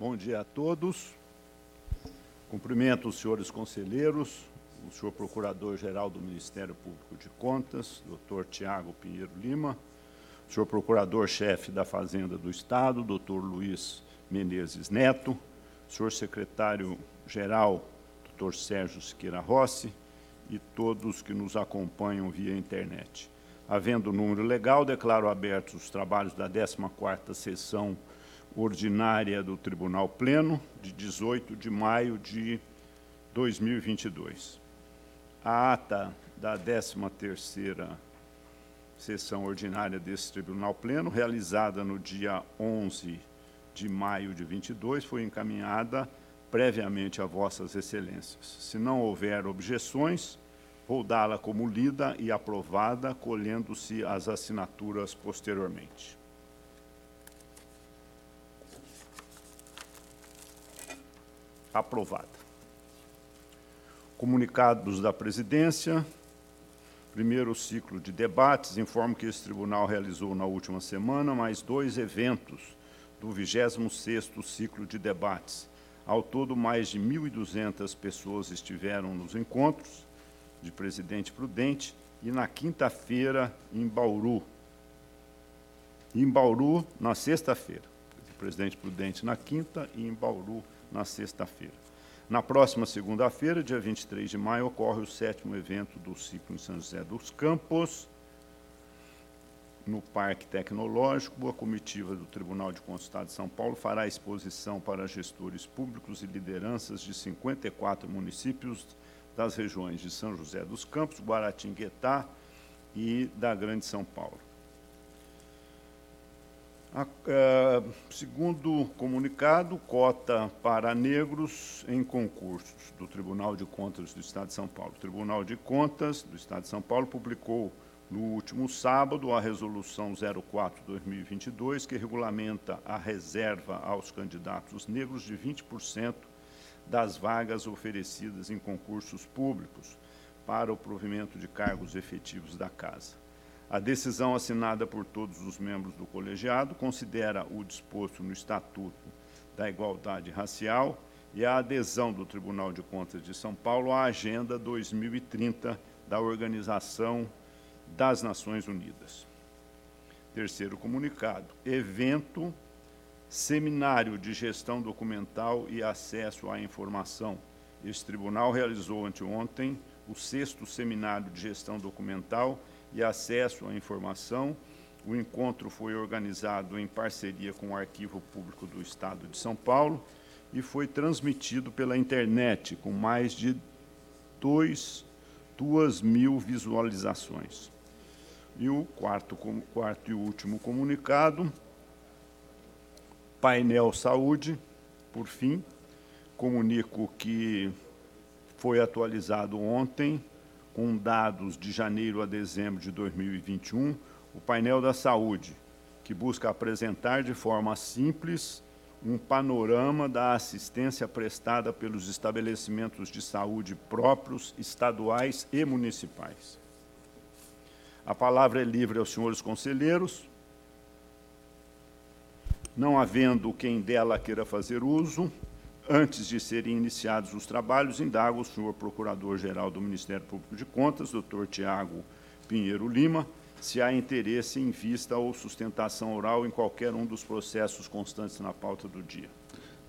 Bom dia a todos. Cumprimento os senhores conselheiros, o senhor Procurador-Geral do Ministério Público de Contas, doutor Tiago Pinheiro Lima, o senhor Procurador-Chefe da Fazenda do Estado, doutor Luiz Menezes Neto, o senhor Secretário-Geral, doutor Sérgio Siqueira Rossi, e todos que nos acompanham via internet. Havendo número legal, declaro abertos os trabalhos da 14ª sessão ordinária do Tribunal Pleno, de 18 de maio de 2022. A ata da 13ª sessão ordinária desse Tribunal Pleno, realizada no dia 11 de maio de 22, foi encaminhada previamente a vossas excelências. Se não houver objeções, vou dá-la como lida e aprovada, colhendo-se as assinaturas posteriormente. Aprovada. Comunicados da presidência. Primeiro ciclo de debates. Informo que esse tribunal realizou na última semana mais dois eventos do 26º ciclo de debates. Ao todo, mais de 1.200 pessoas estiveram nos encontros de Presidente Prudente e na quinta-feira em Bauru. Em Bauru, na sexta-feira. Presidente Prudente na quinta e em Bauru na sexta-feira. Na próxima segunda-feira, dia 23 de maio, ocorre o sétimo evento do ciclo em São José dos Campos, no Parque Tecnológico. A comitiva do Tribunal de Estado de São Paulo fará exposição para gestores públicos e lideranças de 54 municípios das regiões de São José dos Campos, Guaratinguetá e da Grande São Paulo. A, é, segundo comunicado, cota para negros em concursos do Tribunal de Contas do Estado de São Paulo. O Tribunal de Contas do Estado de São Paulo publicou no último sábado a resolução 04/2022 que regulamenta a reserva aos candidatos negros de 20% das vagas oferecidas em concursos públicos para o provimento de cargos efetivos da casa. A decisão assinada por todos os membros do colegiado considera o disposto no Estatuto da Igualdade Racial e a adesão do Tribunal de Contas de São Paulo à Agenda 2030 da Organização das Nações Unidas. Terceiro comunicado: evento Seminário de Gestão Documental e Acesso à Informação. Este tribunal realizou anteontem o sexto Seminário de Gestão Documental e acesso à informação. O encontro foi organizado em parceria com o Arquivo Público do Estado de São Paulo e foi transmitido pela internet, com mais de 2 mil visualizações. E o quarto, quarto e último comunicado, painel saúde, por fim, comunico que foi atualizado ontem com dados de janeiro a dezembro de 2021, o painel da saúde, que busca apresentar de forma simples um panorama da assistência prestada pelos estabelecimentos de saúde próprios, estaduais e municipais. A palavra é livre aos senhores conselheiros. Não havendo quem dela queira fazer uso, Antes de serem iniciados os trabalhos, indago o senhor Procurador-Geral do Ministério Público de Contas, doutor Tiago Pinheiro Lima, se há interesse em vista ou sustentação oral em qualquer um dos processos constantes na pauta do dia.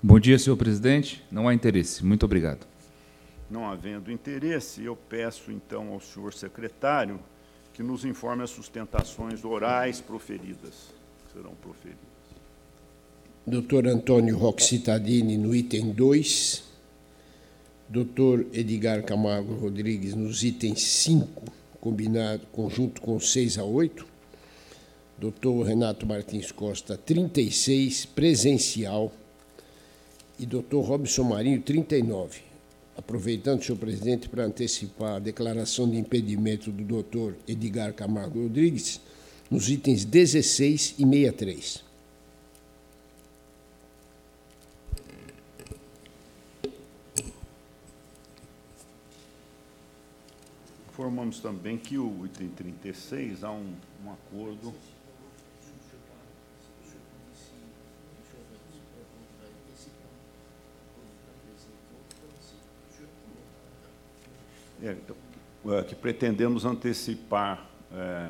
Bom dia, senhor presidente. Não há interesse. Muito obrigado. Não havendo interesse, eu peço então ao senhor secretário que nos informe as sustentações orais proferidas, serão proferidas. Dr. Antônio Roque Citadini no item 2, Dr. Edgar Camargo Rodrigues nos itens 5, combinado, conjunto com 6 a 8, Dr. Renato Martins Costa 36, presencial, e Dr. Robson Marinho 39. Aproveitando, senhor presidente, para antecipar a declaração de impedimento do Dr. Edgar Camargo Rodrigues, nos itens 16 e 63. Informamos também que o item 36 há um, um acordo. É, então, é, que pretendemos antecipar é,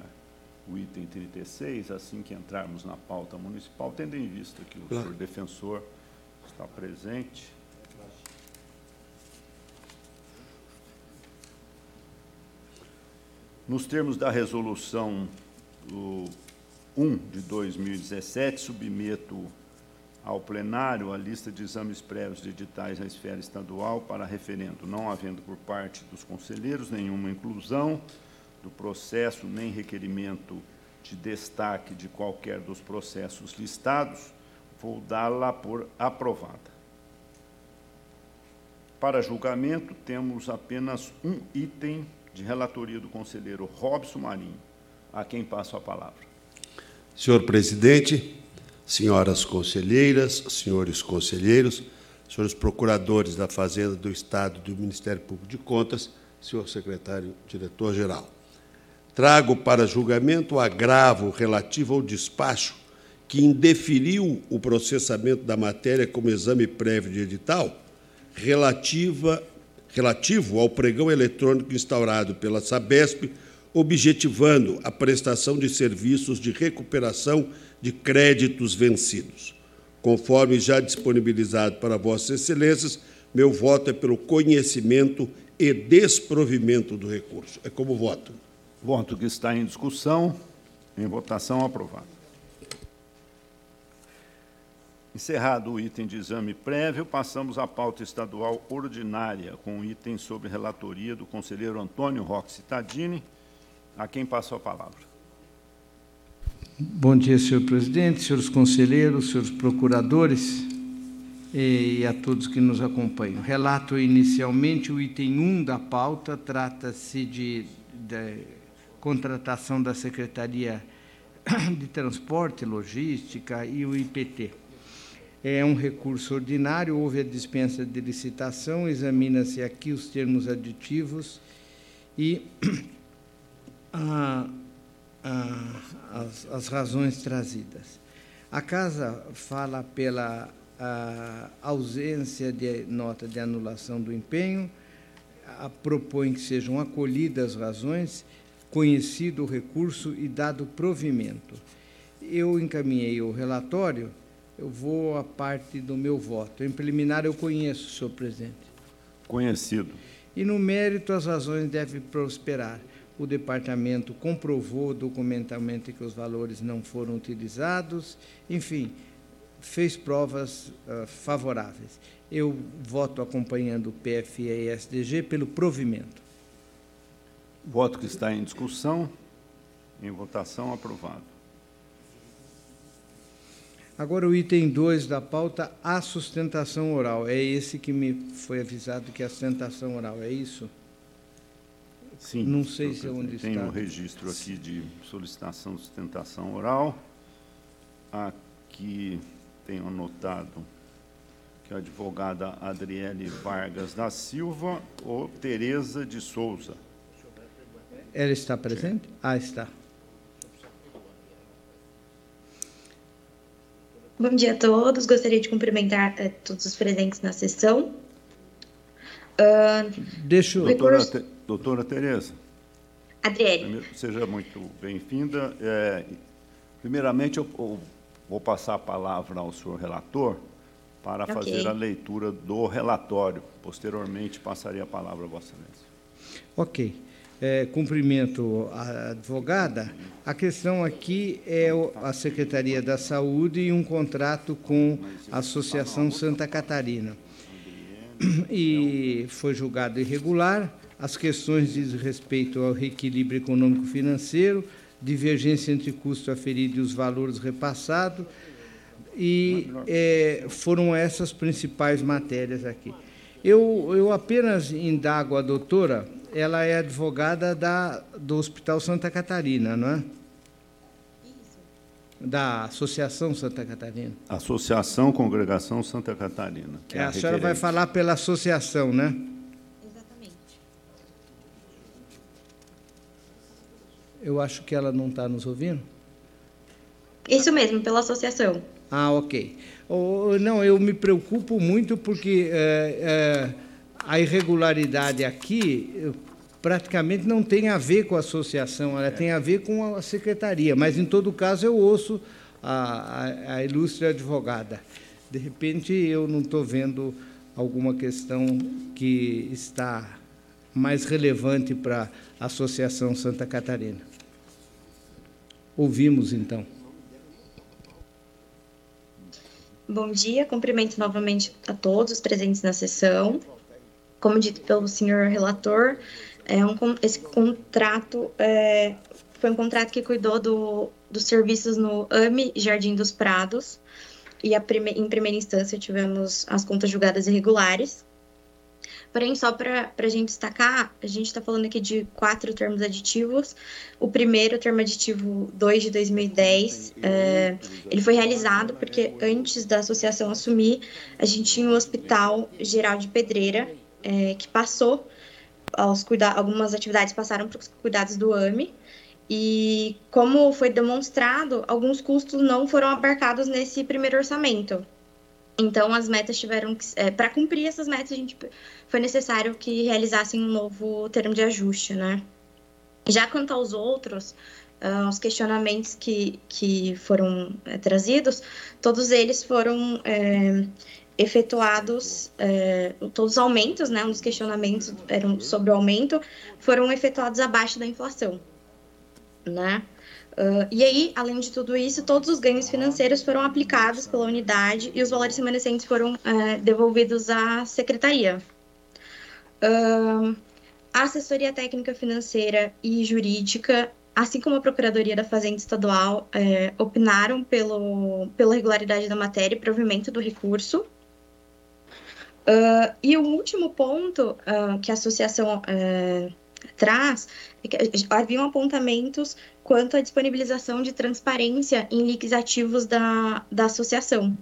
o item 36, assim que entrarmos na pauta municipal, tendo em vista que o claro. senhor defensor está presente. Nos termos da resolução 1 de 2017, submeto ao plenário a lista de exames prévios de editais na esfera estadual para referendo, não havendo por parte dos conselheiros nenhuma inclusão do processo nem requerimento de destaque de qualquer dos processos listados, vou dá-la por aprovada. Para julgamento, temos apenas um item de relatoria do conselheiro Robson Marinho, a quem passo a palavra. Senhor presidente, senhoras conselheiras, senhores conselheiros, senhores procuradores da Fazenda do Estado do Ministério Público de Contas, senhor secretário diretor-geral. Trago para julgamento o agravo relativo ao despacho que indeferiu o processamento da matéria como exame prévio de edital, relativa, relativo ao pregão eletrônico instaurado pela Sabesp, objetivando a prestação de serviços de recuperação de créditos vencidos. Conforme já disponibilizado para Vossas Excelências, meu voto é pelo conhecimento e desprovimento do recurso. É como voto. Voto que está em discussão. Em votação, aprovado. Encerrado o item de exame prévio, passamos à pauta estadual ordinária, com o item sobre relatoria do conselheiro Antônio Roque Tadini, a quem passo a palavra. Bom dia, senhor presidente, senhores conselheiros, senhores procuradores e a todos que nos acompanham. Relato inicialmente o item 1 da pauta, trata-se de, de contratação da Secretaria de Transporte Logística e o IPT. É um recurso ordinário, houve a dispensa de licitação, examina-se aqui os termos aditivos e a as, as, razões trazidas. A Casa fala pela ausência de nota de anulação do empenho, a, propõe que sejam acolhidas as razões, conhecido o recurso e dado provimento. Eu encaminhei o relatório, eu vou à parte do meu voto. Em preliminar, eu conheço, senhor presidente. Conhecido. E no mérito, as razões devem prosperar o departamento comprovou documentalmente que os valores não foram utilizados, enfim, fez provas uh, favoráveis. Eu voto acompanhando o PFE e SDG pelo provimento. Voto que está em discussão. Em votação, aprovado. Agora, o item 2 da pauta, a sustentação oral. É esse que me foi avisado que é a sustentação oral, é isso? Sim. Não sei se é onde tem está. Tem um registro aqui de solicitação de sustentação oral. Aqui tenho anotado que a advogada Adriele Vargas da Silva ou Tereza de Souza. Ela está presente? Sim. Ah, está. Bom dia a todos. Gostaria de cumprimentar eh, todos os presentes na sessão. Uh, Deixa eu... Doutora, doutora Tereza. Adriele. Seja muito bem-vinda. É, primeiramente, eu, eu, vou passar a palavra ao senhor relator para okay. fazer a leitura do relatório. Posteriormente, passaria a palavra a Vossa Excelência. Ok. É, cumprimento a advogada. A questão aqui é a Secretaria da Saúde e um contrato com a Associação Santa Catarina e foi julgado irregular. As questões dizem respeito ao reequilíbrio econômico-financeiro, divergência entre custo aferido e os valores repassados, e é, foram essas principais matérias aqui. Eu, eu apenas indago a doutora, ela é advogada da, do Hospital Santa Catarina, não é? da Associação Santa Catarina. Associação Congregação Santa Catarina. É, a, a senhora vai falar pela associação, né? Exatamente. Eu acho que ela não está nos ouvindo. Isso mesmo, pela associação. Ah, ok. Oh, não, eu me preocupo muito porque é, é, a irregularidade aqui praticamente não tem a ver com a associação, ela tem a ver com a secretaria, mas em todo caso eu ouço a, a, a ilustre advogada. De repente eu não estou vendo alguma questão que está mais relevante para a Associação Santa Catarina. Ouvimos então. Bom dia, cumprimento novamente a todos os presentes na sessão. Como dito pelo senhor relator, é um, esse contrato é, foi um contrato que cuidou do, dos serviços no AME Jardim dos Prados, e prime, em primeira instância tivemos as contas julgadas irregulares. Porém, só para a gente destacar, a gente está falando aqui de quatro termos aditivos. O primeiro, o termo aditivo 2 de 2010, é, ele foi realizado porque antes da associação assumir, a gente tinha o Hospital Geral de Pedreira, é, que passou aos cuidados, algumas atividades passaram para os cuidados do AME, e como foi demonstrado, alguns custos não foram abarcados nesse primeiro orçamento. Então, as metas tiveram que. É, para cumprir essas metas, a gente foi necessário que realizassem um novo termo de ajuste, né? Já quanto aos outros, uh, os questionamentos que, que foram é, trazidos, todos eles foram é, efetuados, é, todos os aumentos, né? Um dos questionamentos eram sobre o aumento, foram efetuados abaixo da inflação, né? Uh, e aí, além de tudo isso, todos os ganhos financeiros foram aplicados pela unidade e os valores remanescentes foram uh, devolvidos à secretaria. Uh, a assessoria técnica financeira e jurídica, assim como a Procuradoria da Fazenda Estadual, opinaram pelo, pela regularidade da matéria e provimento do recurso. Uh, e o último ponto uh, que a associação uh, traz é que haviam apontamentos quanto à disponibilização de transparência em links ativos da, da associação.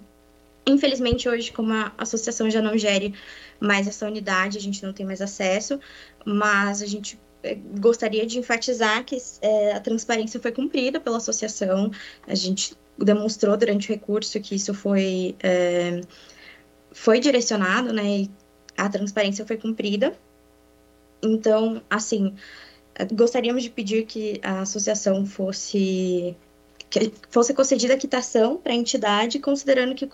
Infelizmente, hoje, como a associação já não gere mais essa unidade, a gente não tem mais acesso, mas a gente eh, gostaria de enfatizar que é, a transparência foi cumprida pela associação, a gente demonstrou durante o recurso que isso foi, é, foi direcionado, né, e a transparência foi cumprida. Então, assim, gostaríamos de pedir que a associação fosse que fosse concedida a quitação para a entidade, considerando que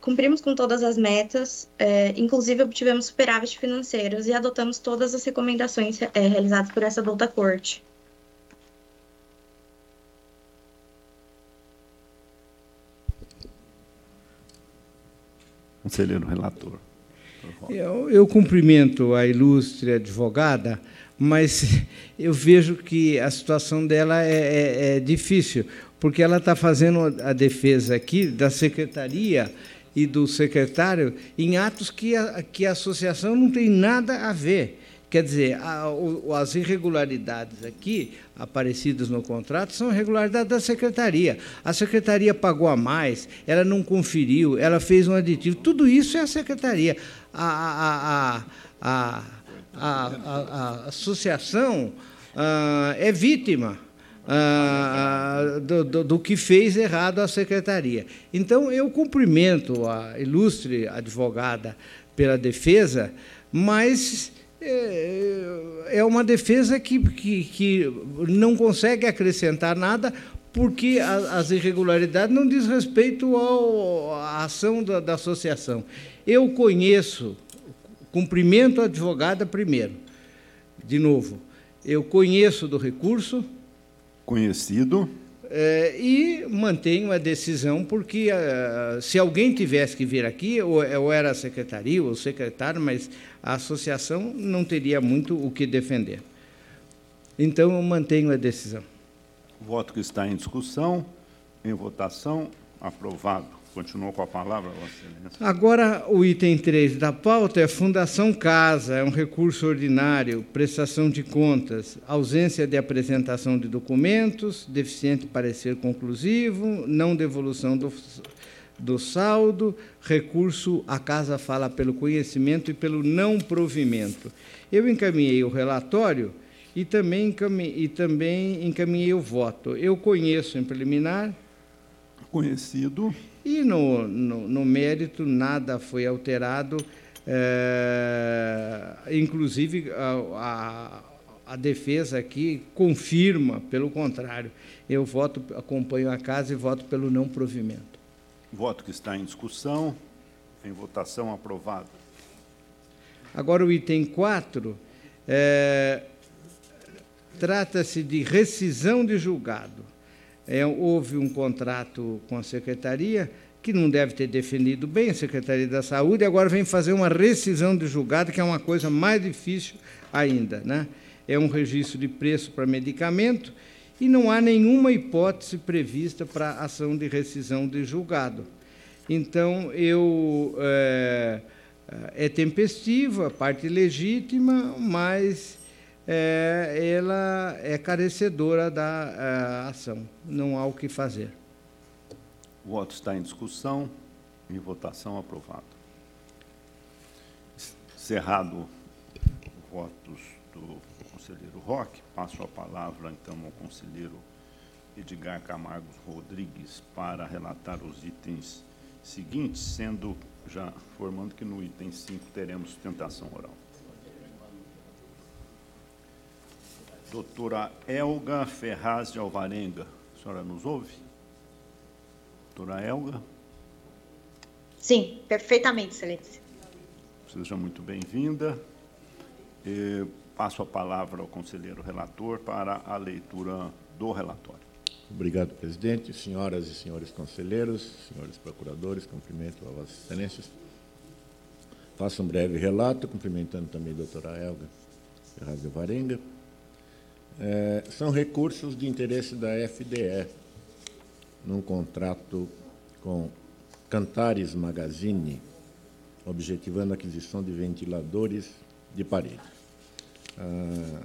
cumprimos com todas as metas, é, inclusive obtivemos superávit financeiros e adotamos todas as recomendações é, realizadas por essa douta corte. Conselheiro relator. Eu, eu cumprimento a ilustre advogada, mas eu vejo que a situação dela é, é, é difícil, porque ela está fazendo a defesa aqui da secretaria e do secretário em atos que a, que a associação não tem nada a ver. Quer dizer, a, o, as irregularidades aqui aparecidas no contrato são irregularidades da secretaria. A secretaria pagou a mais, ela não conferiu, ela fez um aditivo. Tudo isso é a secretaria. A, a, a, a associação ah, é vítima. Ah, do, do, do, que fez errado a secretaria. Então, eu cumprimento a ilustre advogada pela defesa, mas é, é uma defesa que, que, que não consegue acrescentar nada porque as irregularidades não diz respeito ao, à ação da, da, associação. Eu conheço, cumprimento a advogada primeiro, de novo, eu conheço do recurso. Conhecido. É, e mantenho a decisão, porque uh, se alguém tivesse que vir aqui, ou, ou era a secretaria, ou secretário, mas a associação não teria muito o que defender. Então, eu mantenho a decisão. Voto que está em discussão, em votação, aprovado. Continua com a palavra, Vossa Excelência. Agora, o item 3 da pauta é Fundação Casa, é um recurso ordinário, prestação de contas, ausência de apresentação de documentos, deficiente parecer conclusivo, não devolução do, do saldo, recurso a casa fala pelo conhecimento e pelo não provimento. Eu encaminhei o relatório e também, encaminhei, e também encaminhei o voto. Eu conheço em preliminar. Conhecido. E no, no, no mérito nada foi alterado, é, inclusive a, a, a defesa aqui confirma, pelo contrário. Eu voto, acompanho a casa e voto pelo não provimento. Voto que está em discussão. Em votação aprovado. Agora, o item 4 é, trata-se de rescisão de julgado. É, houve um contrato com a secretaria que não deve ter definido bem a Secretaria da Saúde, agora vem fazer uma rescisão de julgado, que é uma coisa mais difícil ainda. Né? É um registro de preço para medicamento e não há nenhuma hipótese prevista para ação de rescisão de julgado. Então, eu é, é tempestiva, parte legítima, mas é, ela é carecedora da é, ação. Não há o que fazer. O voto está em discussão. Em votação, aprovado. Cerrado votos do conselheiro Roque, passo a palavra, então, ao conselheiro Edgar Camargo Rodrigues para relatar os itens seguintes, sendo já formando que no item 5 teremos sustentação oral. Doutora Elga Ferraz de Alvarenga, a senhora nos ouve? Doutora Elga? Sim, perfeitamente, excelência. Seja muito bem-vinda. Passo a palavra ao conselheiro relator para a leitura do relatório. Obrigado, presidente. Senhoras e senhores conselheiros, senhores procuradores, cumprimento a Vossas Excelências. Faço um breve relato, cumprimentando também a doutora Elga Ferraz de Alvarenga, é, são recursos de interesse da FDE, num contrato com Cantares Magazine, objetivando a aquisição de ventiladores de parede. A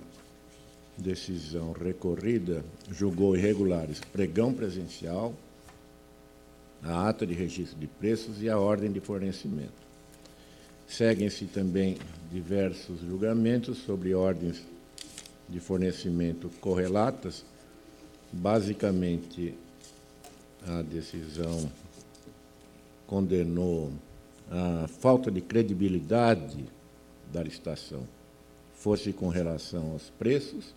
decisão recorrida julgou irregulares pregão presencial, a ata de registro de preços e a ordem de fornecimento. Seguem-se também diversos julgamentos sobre ordens de fornecimento correlatas, basicamente a decisão condenou a falta de credibilidade da licitação, fosse com relação aos preços,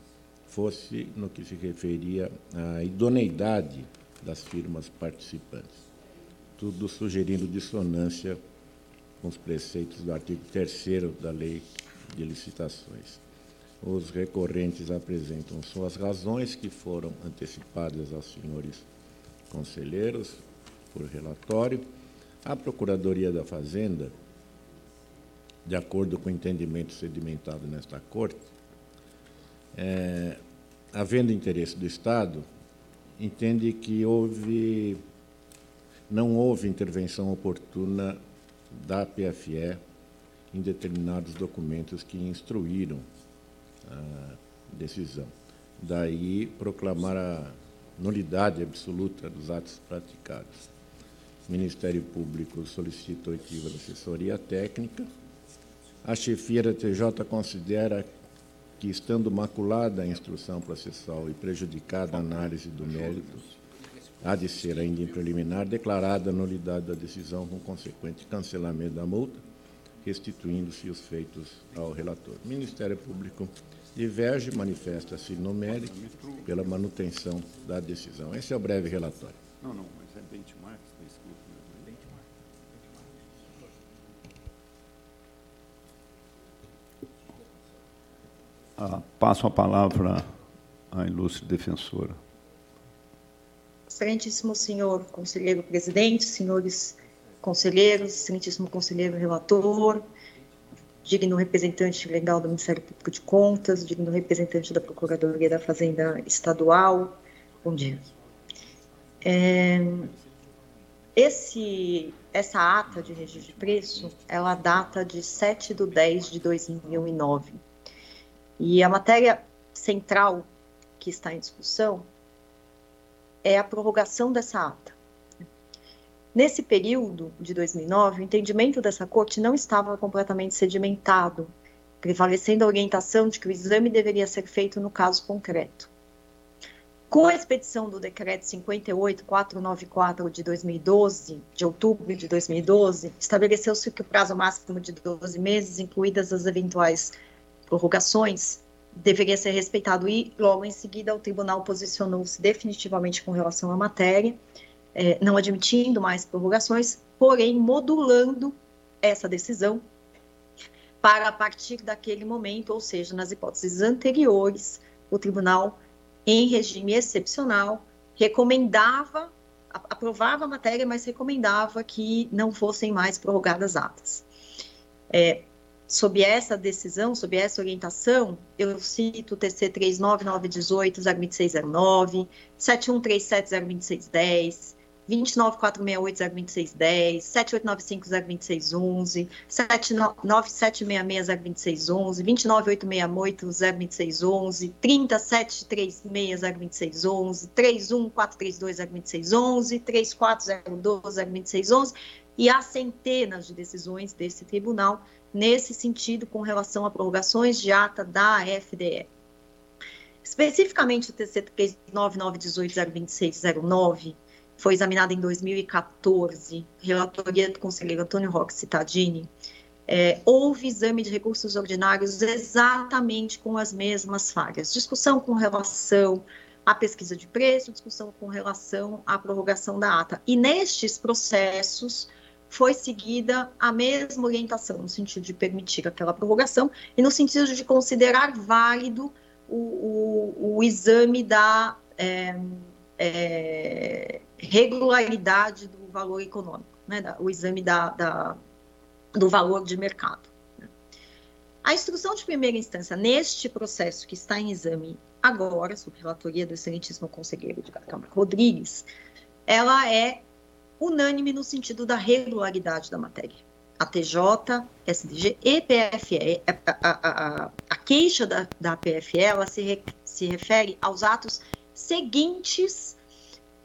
fosse no que se referia à idoneidade das firmas participantes. Tudo sugerindo dissonância com os preceitos do artigo 3 da Lei de Licitações. Os recorrentes apresentam suas razões, que foram antecipadas aos senhores conselheiros por relatório. A Procuradoria da Fazenda, de acordo com o entendimento sedimentado nesta Corte, é, havendo interesse do Estado, entende que houve, não houve intervenção oportuna da PFE em determinados documentos que instruíram a decisão. Daí proclamar a nulidade absoluta dos atos praticados. O Ministério Público solicita oitiva da assessoria técnica. A chefia da TJ considera que, estando maculada a instrução processual e prejudicada a análise do mérito, há de ser ainda em preliminar declarada a nulidade da decisão com consequente cancelamento da multa, restituindo-se os feitos ao relator. Ministério Público diverge, manifesta-se no mérito pela manutenção da decisão. Esse é o breve relatório. Não, não, mas é benchmark, está escrito mesmo. Ah, passo a palavra à ilustre defensora. Excelentíssimo senhor conselheiro presidente, senhores conselheiros, excelentíssimo conselheiro relator, digno representante legal do Ministério Público de Contas, digno representante da Procuradoria da Fazenda Estadual. Bom dia. É, esse, essa ata de registro de preço, ela data de 7 de 10 de 2009. E a matéria central que está em discussão é a prorrogação dessa ata. Nesse período de 2009, o entendimento dessa corte não estava completamente sedimentado, prevalecendo a orientação de que o exame deveria ser feito no caso concreto. Com a expedição do decreto 58494 de 2012, de outubro de 2012, estabeleceu-se que o prazo máximo de 12 meses, incluídas as eventuais prorrogações, deveria ser respeitado e logo em seguida o tribunal posicionou-se definitivamente com relação à matéria, é, não admitindo mais prorrogações, porém modulando essa decisão para a partir daquele momento, ou seja, nas hipóteses anteriores, o tribunal, em regime excepcional, recomendava, aprovava a matéria, mas recomendava que não fossem mais prorrogadas atas. É, sob essa decisão, sob essa orientação, eu cito o TC 39918, 02609, 7137, 29468-02610, 7895-02611, 9766-02611, 29868-02611, 30736-02611, 31432-02611, 3402-02611 e há centenas de decisões desse tribunal nesse sentido com relação a prorrogações de ata da FDE. Especificamente o TC 39918-02609, foi examinada em 2014, relatoria do conselheiro Antônio Roque Cittadini, é, houve exame de recursos ordinários exatamente com as mesmas falhas. Discussão com relação à pesquisa de preço, discussão com relação à prorrogação da ata. E nestes processos foi seguida a mesma orientação, no sentido de permitir aquela prorrogação e no sentido de considerar válido o, o, o exame da. É, é, regularidade do valor econômico, né, o exame da, da, do valor de mercado. Né. A instrução de primeira instância, neste processo que está em exame agora, sob relatoria do excelentíssimo conselheiro de Câmara Rodrigues, ela é unânime no sentido da regularidade da matéria. A TJ, SDG e PFE, a, a, a, a queixa da, da PFE, ela se, re, se refere aos atos seguintes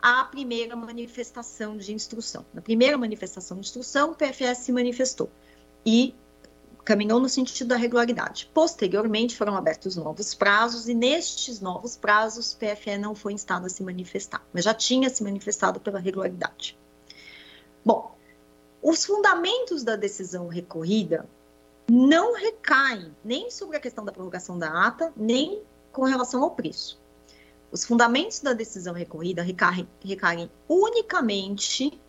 a primeira manifestação de instrução. Na primeira manifestação de instrução, o PFS se manifestou e caminhou no sentido da regularidade. Posteriormente, foram abertos novos prazos e nestes novos prazos, o PFE não foi instado a se manifestar, mas já tinha se manifestado pela regularidade. Bom, os fundamentos da decisão recorrida não recaem nem sobre a questão da prorrogação da ata, nem com relação ao preço. Os fundamentos da decisão recorrida recaem, recaem unicamente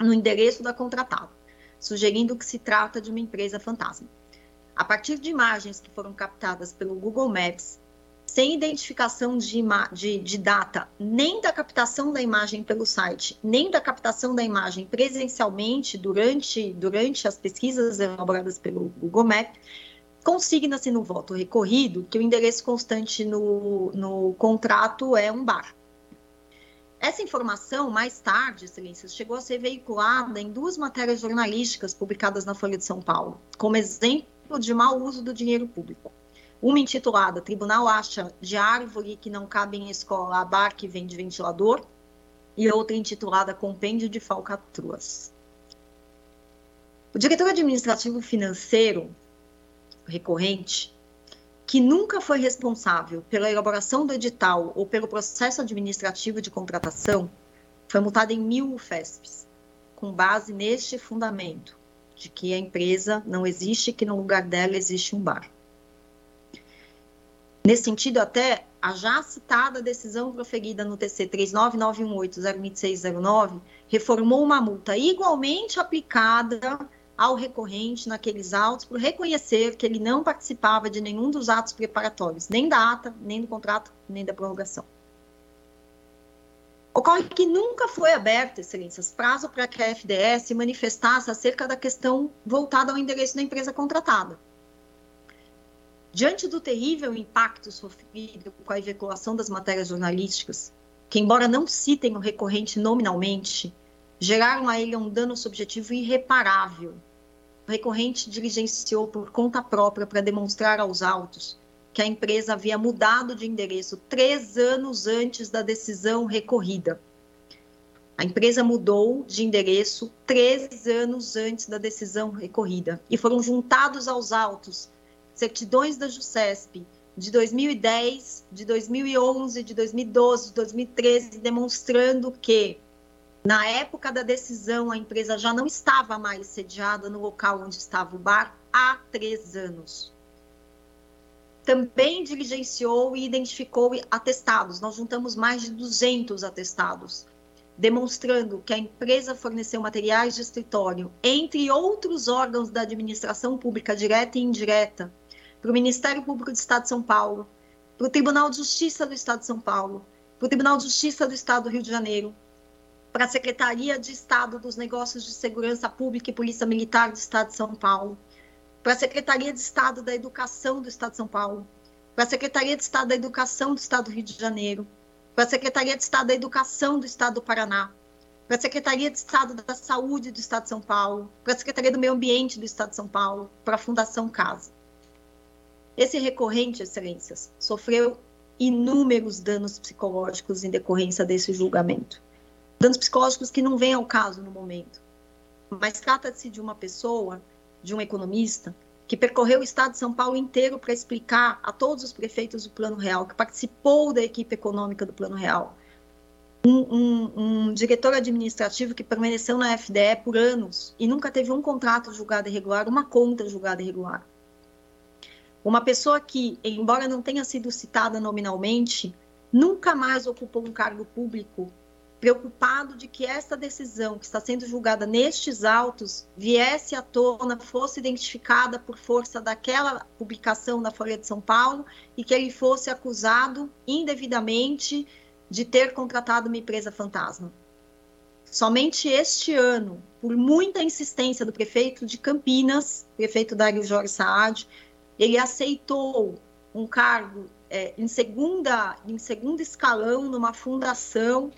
no endereço da contratada, sugerindo que se trata de uma empresa fantasma. A partir de imagens que foram captadas pelo Google Maps, sem identificação de, de, de, data, nem da captação da imagem pelo site, nem da captação da imagem presencialmente durante, durante as pesquisas elaboradas pelo Google Maps, Consigna-se no voto recorrido que o endereço constante no, no contrato é um bar. Essa informação, mais tarde, excelências, chegou a ser veiculada em duas matérias jornalísticas publicadas na Folha de São Paulo, como exemplo de mau uso do dinheiro público. Uma intitulada Tribunal acha de árvore que não cabe em escola a bar que vende ventilador, e outra intitulada Compêndio de Falcatruas. O diretor administrativo financeiro recorrente que nunca foi responsável pela elaboração do edital ou pelo processo administrativo de contratação foi multado em mil UFESPs, com base neste fundamento de que a empresa não existe, que no lugar dela existe um bar. Nesse sentido, até a já citada decisão proferida no TC 39918-02609 reformou uma multa igualmente aplicada ao recorrente naqueles autos por reconhecer que ele não participava de nenhum dos atos preparatórios, nem da ata, nem do contrato, nem da prorrogação. Ocorre que nunca foi aberto, excelências, prazo para que a FDS se manifestasse acerca da questão voltada ao endereço da empresa contratada. Diante do terrível impacto sofrido com a veiculação das matérias jornalísticas, que, embora não citem o recorrente nominalmente, geraram a ele um dano subjetivo irreparável. Recorrente diligenciou por conta própria para demonstrar aos autos que a empresa havia mudado de endereço três anos antes da decisão recorrida. A empresa mudou de endereço três anos antes da decisão recorrida e foram juntados aos autos certidões da JUSCESP de 2010, de 2011, de 2012, de 2013, demonstrando que na época da decisão, a empresa já não estava mais sediada no local onde estava o bar há três anos. também diligenciou e identificou atestados. Nós juntamos mais de 200 atestados, demonstrando que a empresa forneceu materiais de escritório, entre outros órgãos da administração pública direta e indireta, para o Ministério Público do Estado de São Paulo, para o Tribunal de Justiça do Estado de São Paulo, para o Tribunal de Justiça do Estado do Rio de Janeiro, para a Secretaria de Estado dos Negócios de Segurança Pública e Polícia Militar do Estado de São Paulo, para a Secretaria de Estado da Educação do Estado de São Paulo, para a Secretaria de Estado da Educação do Estado do Rio de Janeiro, para a Secretaria de Estado da Educação do Estado do Paraná, para a Secretaria de Estado da Saúde do Estado de São Paulo, para a Secretaria do Meio Ambiente do Estado de São Paulo, para a Fundação Casa. Esse recorrente, excelências, sofreu inúmeros danos psicológicos em decorrência desse julgamento. Danos psicológicos que não vêm ao caso no momento. Mas trata-se de uma pessoa de um economista que percorreu o estado de São Paulo inteiro para explicar a todos os prefeitos do Plano Real, que participou da equipe econômica do Plano Real. Um, um, um, diretor administrativo que permaneceu na FDE por anos e nunca teve um contrato julgado irregular, uma conta julgada irregular. Uma pessoa que, embora não tenha sido citada nominalmente, nunca mais ocupou um cargo público preocupado de que esta decisão que está sendo julgada nestes autos viesse à tona, fosse identificada por força daquela publicação na Folha de São Paulo e que ele fosse acusado indevidamente de ter contratado uma empresa fantasma. Somente este ano, por muita insistência do prefeito de Campinas, prefeito Dário Jorge Saad, ele aceitou um cargo é, em, segunda, em segundo escalão numa fundação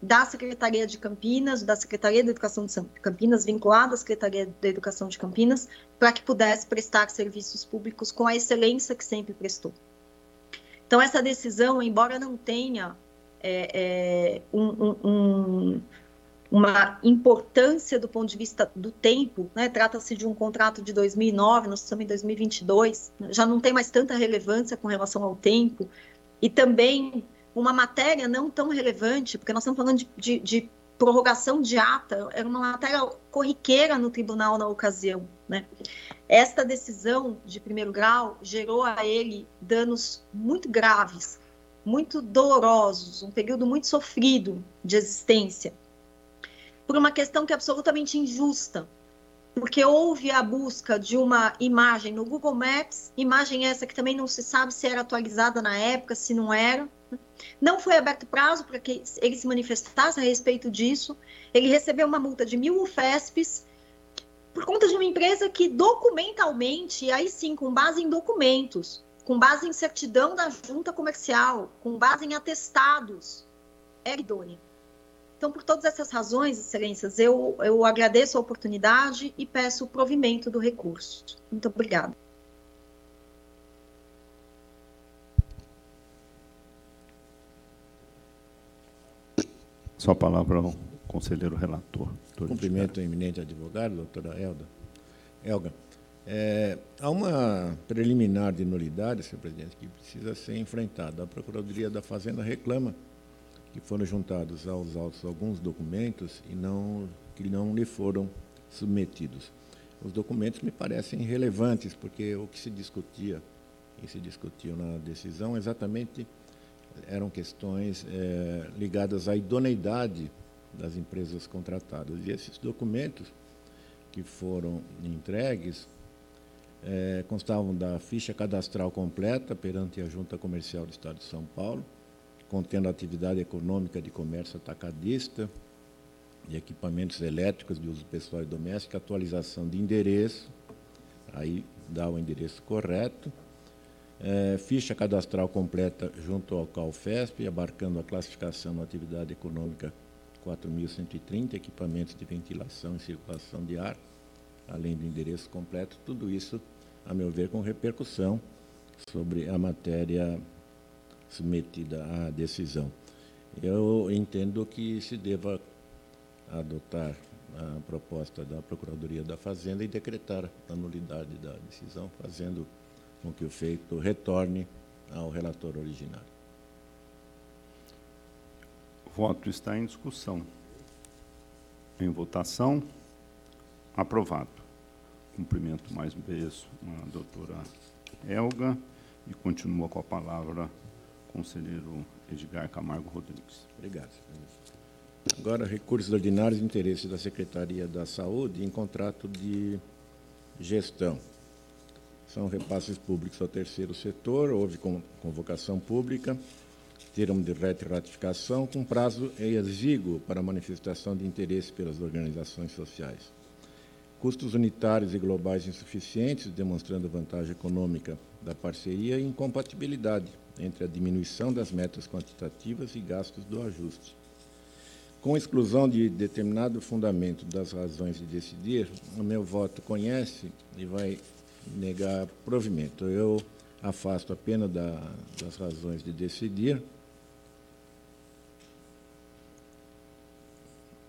da Secretaria de Campinas, da Secretaria de Educação de Campinas, vinculada à Secretaria de Educação de Campinas, para que pudesse prestar serviços públicos com a excelência que sempre prestou. Então, essa decisão, embora não tenha é, é, um, um, uma importância do ponto de vista do tempo, né? trata-se de um contrato de 2009, nós estamos em 2022, já não tem mais tanta relevância com relação ao tempo, e também uma matéria não tão relevante, porque nós estamos falando de, de, de prorrogação de ata, era uma matéria corriqueira no tribunal na ocasião. Né? Esta decisão de primeiro grau gerou a ele danos muito graves, muito dolorosos, um período muito sofrido de existência, por uma questão que é absolutamente injusta, porque houve a busca de uma imagem no Google Maps, imagem essa que também não se sabe se era atualizada na época, se não era. Não foi aberto prazo para que ele se manifestasse a respeito disso. Ele recebeu uma multa de mil UFESPs por conta de uma empresa que documentalmente, aí sim, com base em documentos, com base em certidão da junta comercial, com base em atestados, era idônea. Então, por todas essas razões, excelências, eu, eu agradeço a oportunidade e peço o provimento do recurso. Muito obrigada. Só a palavra ao conselheiro relator. Cumprimento ao eminente advogado, doutora Elda. Elga, é, há uma preliminar de nulidade, senhor presidente, que precisa ser enfrentada. A Procuradoria da Fazenda reclama que foram juntados aos autos alguns documentos e não, que não lhe foram submetidos. Os documentos me parecem relevantes, porque o que se discutia e se discutiu na decisão exatamente eram questões é, ligadas à idoneidade das empresas contratadas. E esses documentos que foram entregues é, constavam da ficha cadastral completa perante a Junta Comercial do Estado de São Paulo, contendo atividade econômica de comércio atacadista, de equipamentos elétricos de uso pessoal e doméstico, atualização de endereço, aí dá o endereço correto, é, ficha cadastral completa junto ao CalFesp, abarcando a classificação na atividade econômica 4.130, equipamentos de ventilação e circulação de ar, além do endereço completo, tudo isso, a meu ver, com repercussão sobre a matéria submetida à decisão. Eu entendo que se deva adotar a proposta da Procuradoria da Fazenda e decretar a nulidade da decisão, fazendo com que o feito retorne ao relator originário. O voto está em discussão. Em votação, aprovado. Cumprimento mais uma vez a doutora Elga E continua com a palavra o conselheiro Edgar Camargo Rodrigues. Obrigado. Agora, recursos ordinários de interesse da Secretaria da Saúde em contrato de gestão. São repasses públicos ao terceiro setor, houve convocação pública, termo de ratificação com prazo exíguo para manifestação de interesse pelas organizações sociais. Custos unitários e globais insuficientes, demonstrando vantagem econômica da parceria e incompatibilidade entre a diminuição das metas quantitativas e gastos do ajuste. Com exclusão de determinado fundamento das razões de decidir, o meu voto conhece e vai negar provimento. Eu afasto apenas da, das razões de decidir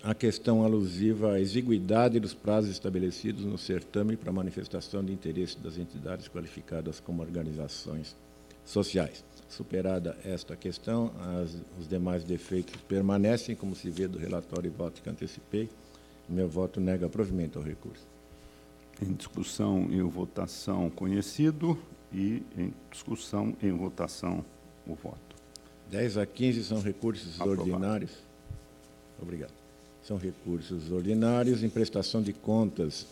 a questão alusiva à exiguidade dos prazos estabelecidos no certame para manifestação de interesse das entidades qualificadas como organizações sociais. Superada esta questão, as, os demais defeitos permanecem, como se vê do relatório e voto que antecipei. Meu voto nega provimento ao recurso. Em discussão e votação conhecido e em discussão e votação o voto. 10 a 15 são recursos Aprovado. ordinários. Obrigado. São recursos ordinários em prestação de contas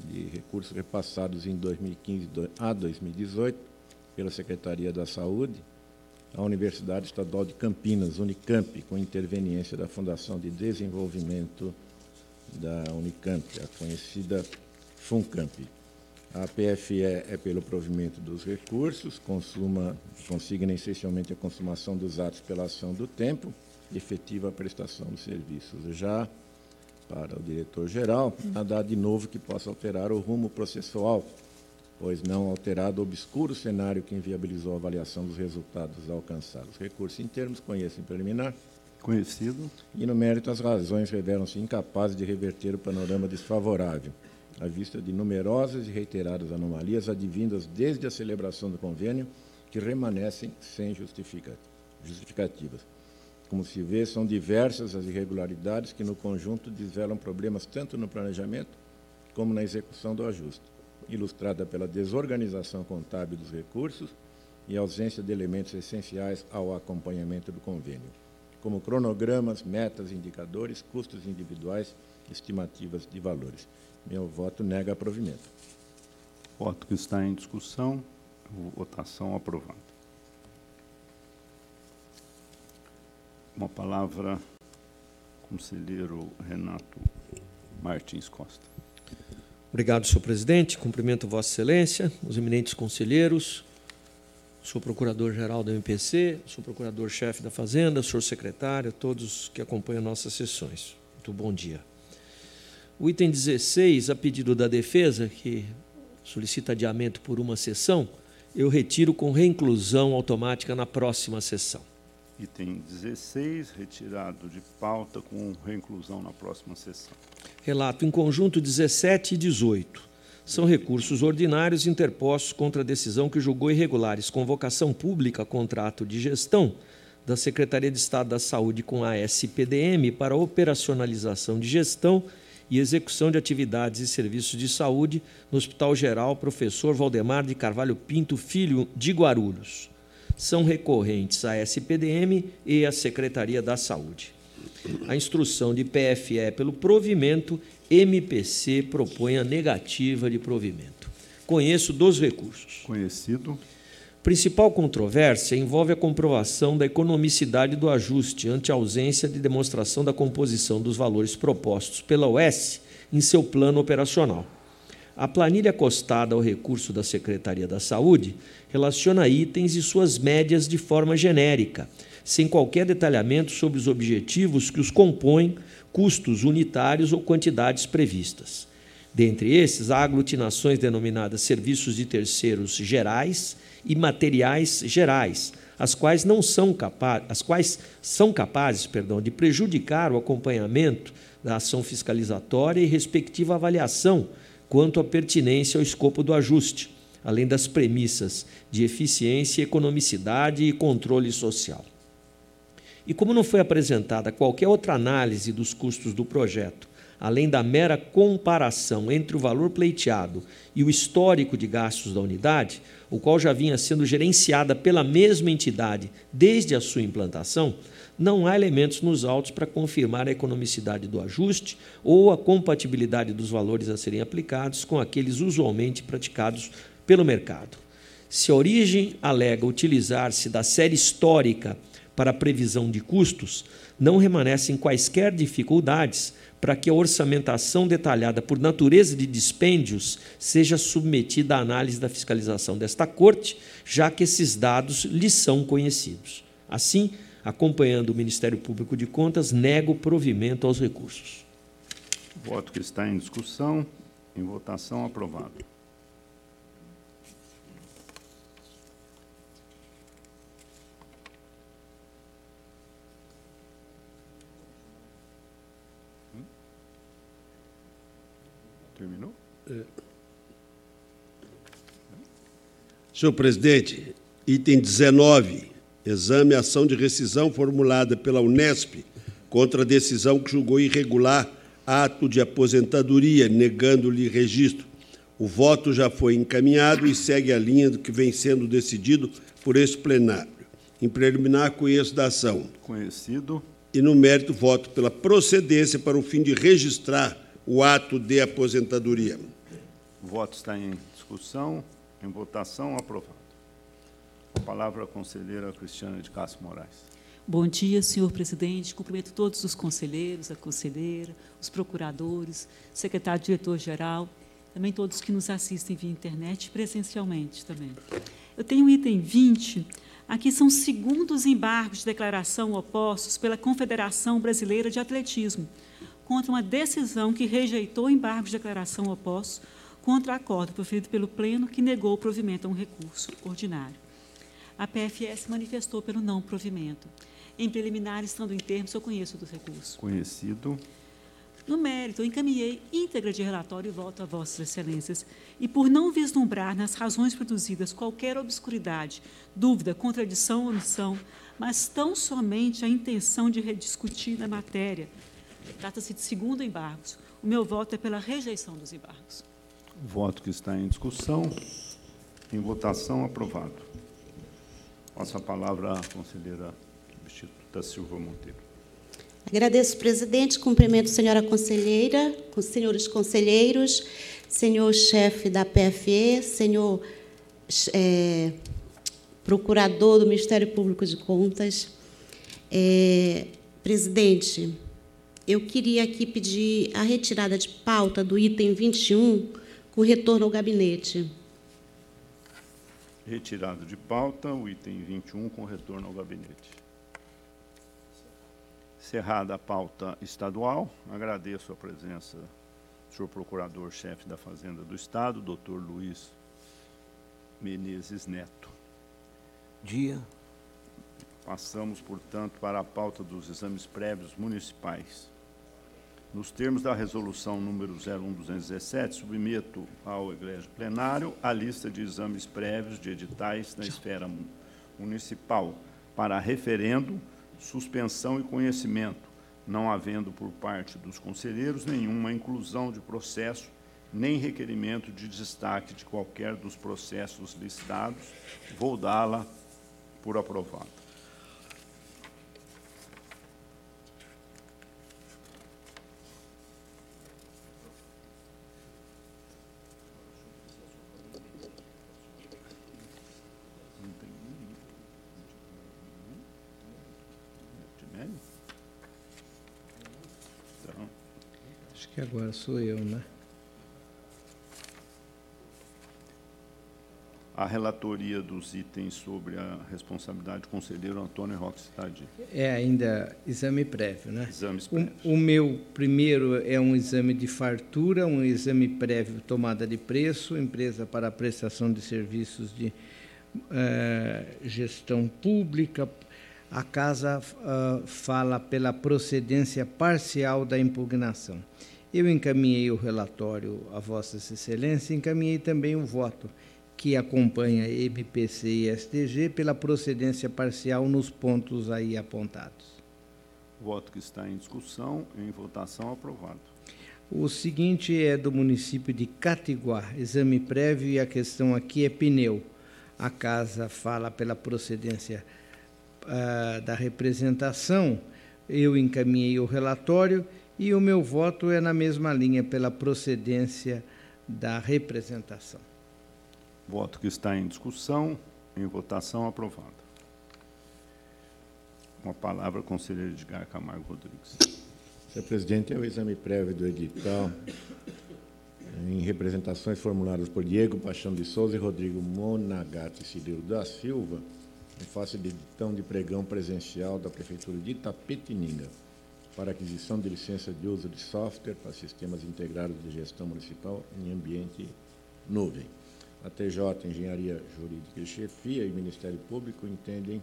de recursos repassados em 2015 a 2018 pela Secretaria da Saúde à Universidade Estadual de Campinas, Unicamp, com interveniência da Fundação de Desenvolvimento da Unicamp, a conhecida FUNCAMP. A PFE é pelo provimento dos recursos, consuma, consigna essencialmente a consumação dos atos pela ação do tempo, efetiva prestação dos serviços. Já para o diretor-geral, nada de novo que possa alterar o rumo processual, pois não alterado o obscuro cenário que inviabilizou a avaliação dos resultados alcançados. Recurso em termos, conheço em preliminar. Conhecido. E no mérito, as razões revelam-se incapazes de reverter o panorama desfavorável, à vista de numerosas e reiteradas anomalias advindas desde a celebração do convênio, que remanescem sem justificativas. Como se vê, são diversas as irregularidades que, no conjunto, desvelam problemas tanto no planejamento como na execução do ajuste, ilustrada pela desorganização contábil dos recursos e ausência de elementos essenciais ao acompanhamento do convênio, como cronogramas, metas, indicadores, custos individuais, estimativas de valores. Meu voto nega provimento. Voto que está em discussão. Votação aprovada. Uma palavra, conselheiro Renato Martins Costa. Obrigado, senhor presidente. Cumprimento Vossa Excelência, os eminentes conselheiros, sou procurador-geral da MPC, sou procurador-chefe da Fazenda, senhor secretário, todos que acompanham nossas sessões. Muito bom dia. O item 16, a pedido da defesa, que solicita adiamento por uma sessão, eu retiro com reinclusão automática na próxima sessão. Item 16, retirado de pauta com reinclusão na próxima sessão. Relato em conjunto 17 e 18. São recursos ordinários interpostos contra a decisão que julgou irregulares convocação pública contrato de gestão da Secretaria de Estado da Saúde com a SPDM para operacionalização de gestão e execução de atividades e serviços de saúde no Hospital Geral Professor Valdemar de Carvalho Pinto Filho de Guarulhos são recorrentes à SPDM e à Secretaria da Saúde. A instrução de PFE pelo provimento, MPC propõe a negativa de provimento. Conheço dos recursos. Conhecido. Principal controvérsia envolve a comprovação da economicidade do ajuste ante a ausência de demonstração da composição dos valores propostos pela OS em seu plano operacional. A planilha acostada ao recurso da Secretaria da Saúde relaciona itens e suas médias de forma genérica, sem qualquer detalhamento sobre os objetivos que os compõem, custos unitários ou quantidades previstas. Dentre esses, há aglutinações denominadas serviços de terceiros gerais e materiais gerais, as quais não são capazes, as quais são capazes, perdão, de prejudicar o acompanhamento da ação fiscalizatória e respectiva avaliação quanto à pertinência ao escopo do ajuste, além das premissas de eficiência, economicidade e controle social. E como não foi apresentada qualquer outra análise dos custos do projeto, além da mera comparação entre o valor pleiteado e o histórico de gastos da unidade, o qual já vinha sendo gerenciada pela mesma entidade desde a sua implantação, não há elementos nos autos para confirmar a economicidade do ajuste ou a compatibilidade dos valores a serem aplicados com aqueles usualmente praticados pelo mercado. Se a origem alega utilizar-se da série histórica para a previsão de custos, não remanescem quaisquer dificuldades para que a orçamentação detalhada por natureza de dispêndios seja submetida à análise da fiscalização desta Corte, já que esses dados lhes são conhecidos. Assim, acompanhando o Ministério Público de Contas, nego provimento aos recursos. Voto que está em discussão, em votação, aprovado. Terminou? Senhor presidente, item 19, exame ação de rescisão formulada pela Unesp contra a decisão que julgou irregular ato de aposentadoria, negando-lhe registro. O voto já foi encaminhado e segue a linha do que vem sendo decidido por este plenário. Em preliminar, conheço da ação. Conhecido. E no mérito, voto pela procedência para o fim de registrar o ato de aposentadoria. O voto está em discussão, em votação, aprovado. A palavra à conselheira Cristiana de Castro Moraes. Bom dia, senhor presidente. Cumprimento todos os conselheiros, a conselheira, os procuradores, secretário-diretor-geral, também todos que nos assistem via internet presencialmente também. Eu tenho o item 20. Aqui são segundos embargos de declaração opostos pela Confederação Brasileira de Atletismo contra uma decisão que rejeitou embargos de declaração opostos contra acordo proferido pelo Pleno que negou o provimento a um recurso ordinário. A PFS manifestou pelo não provimento. Em preliminar, estando em termos, eu conheço do recurso. Conhecido. No mérito, eu encaminhei íntegra de relatório e voto a Vossas Excelências, e por não vislumbrar nas razões produzidas qualquer obscuridade, dúvida, contradição ou omissão, mas tão somente a intenção de rediscutir a matéria, trata-se de segundo embargos. O meu voto é pela rejeição dos embargos. O voto que está em discussão, em votação, aprovado. Passo a palavra à conselheira substituta Silva Monteiro. Agradeço, presidente. Cumprimento a senhora conselheira, os senhores conselheiros, senhor chefe da PFE, senhor é, procurador do Ministério Público de Contas. É, presidente, eu queria aqui pedir a retirada de pauta do item 21 com retorno ao gabinete. Retirado de pauta o item 21 com retorno ao gabinete. Cerrada a pauta estadual, agradeço a presença do senhor Procurador-Chefe da Fazenda do Estado, doutor Luiz Menezes Neto. Dia. Passamos, portanto, para a pauta dos exames prévios municipais. Nos termos da resolução número 01217, submeto ao egrégio plenário a lista de exames prévios de editais na esfera municipal para referendo, suspensão e conhecimento, não havendo por parte dos conselheiros nenhuma inclusão de processo nem requerimento de destaque de qualquer dos processos listados, vou dá-la por aprovada. Então, Acho que agora sou eu, né? a relatoria dos itens sobre a responsabilidade do conselheiro Antônio Roque Cittadini. É ainda exame prévio, né? Exames O, prévios. o meu primeiro é um exame de fartura, um exame prévio tomada de preço, empresa para prestação de serviços de eh, gestão pública. A casa ah, fala pela procedência parcial da impugnação. Eu encaminhei o relatório a Vossas Excelências, encaminhei também o voto que acompanha MPC e STG pela procedência parcial nos pontos aí apontados. Voto que está em discussão, em votação, aprovado. O seguinte é do município de Catiguá, exame prévio e a questão aqui é pneu. A casa fala pela procedência uh, da representação, eu encaminhei o relatório e o meu voto é na mesma linha, pela procedência da representação. Voto que está em discussão, em votação aprovada. Uma palavra, conselheiro Edgar Camargo Rodrigues. Senhor presidente, é o exame prévio do edital em representações formuladas por Diego Paixão de Souza e Rodrigo Monagatti Cirilo da Silva, em face de editão de pregão presencial da Prefeitura de Itapetininga para aquisição de licença de uso de software para sistemas integrados de gestão municipal em ambiente nuvem. A TJ, Engenharia Jurídica e Chefia e Ministério Público entendem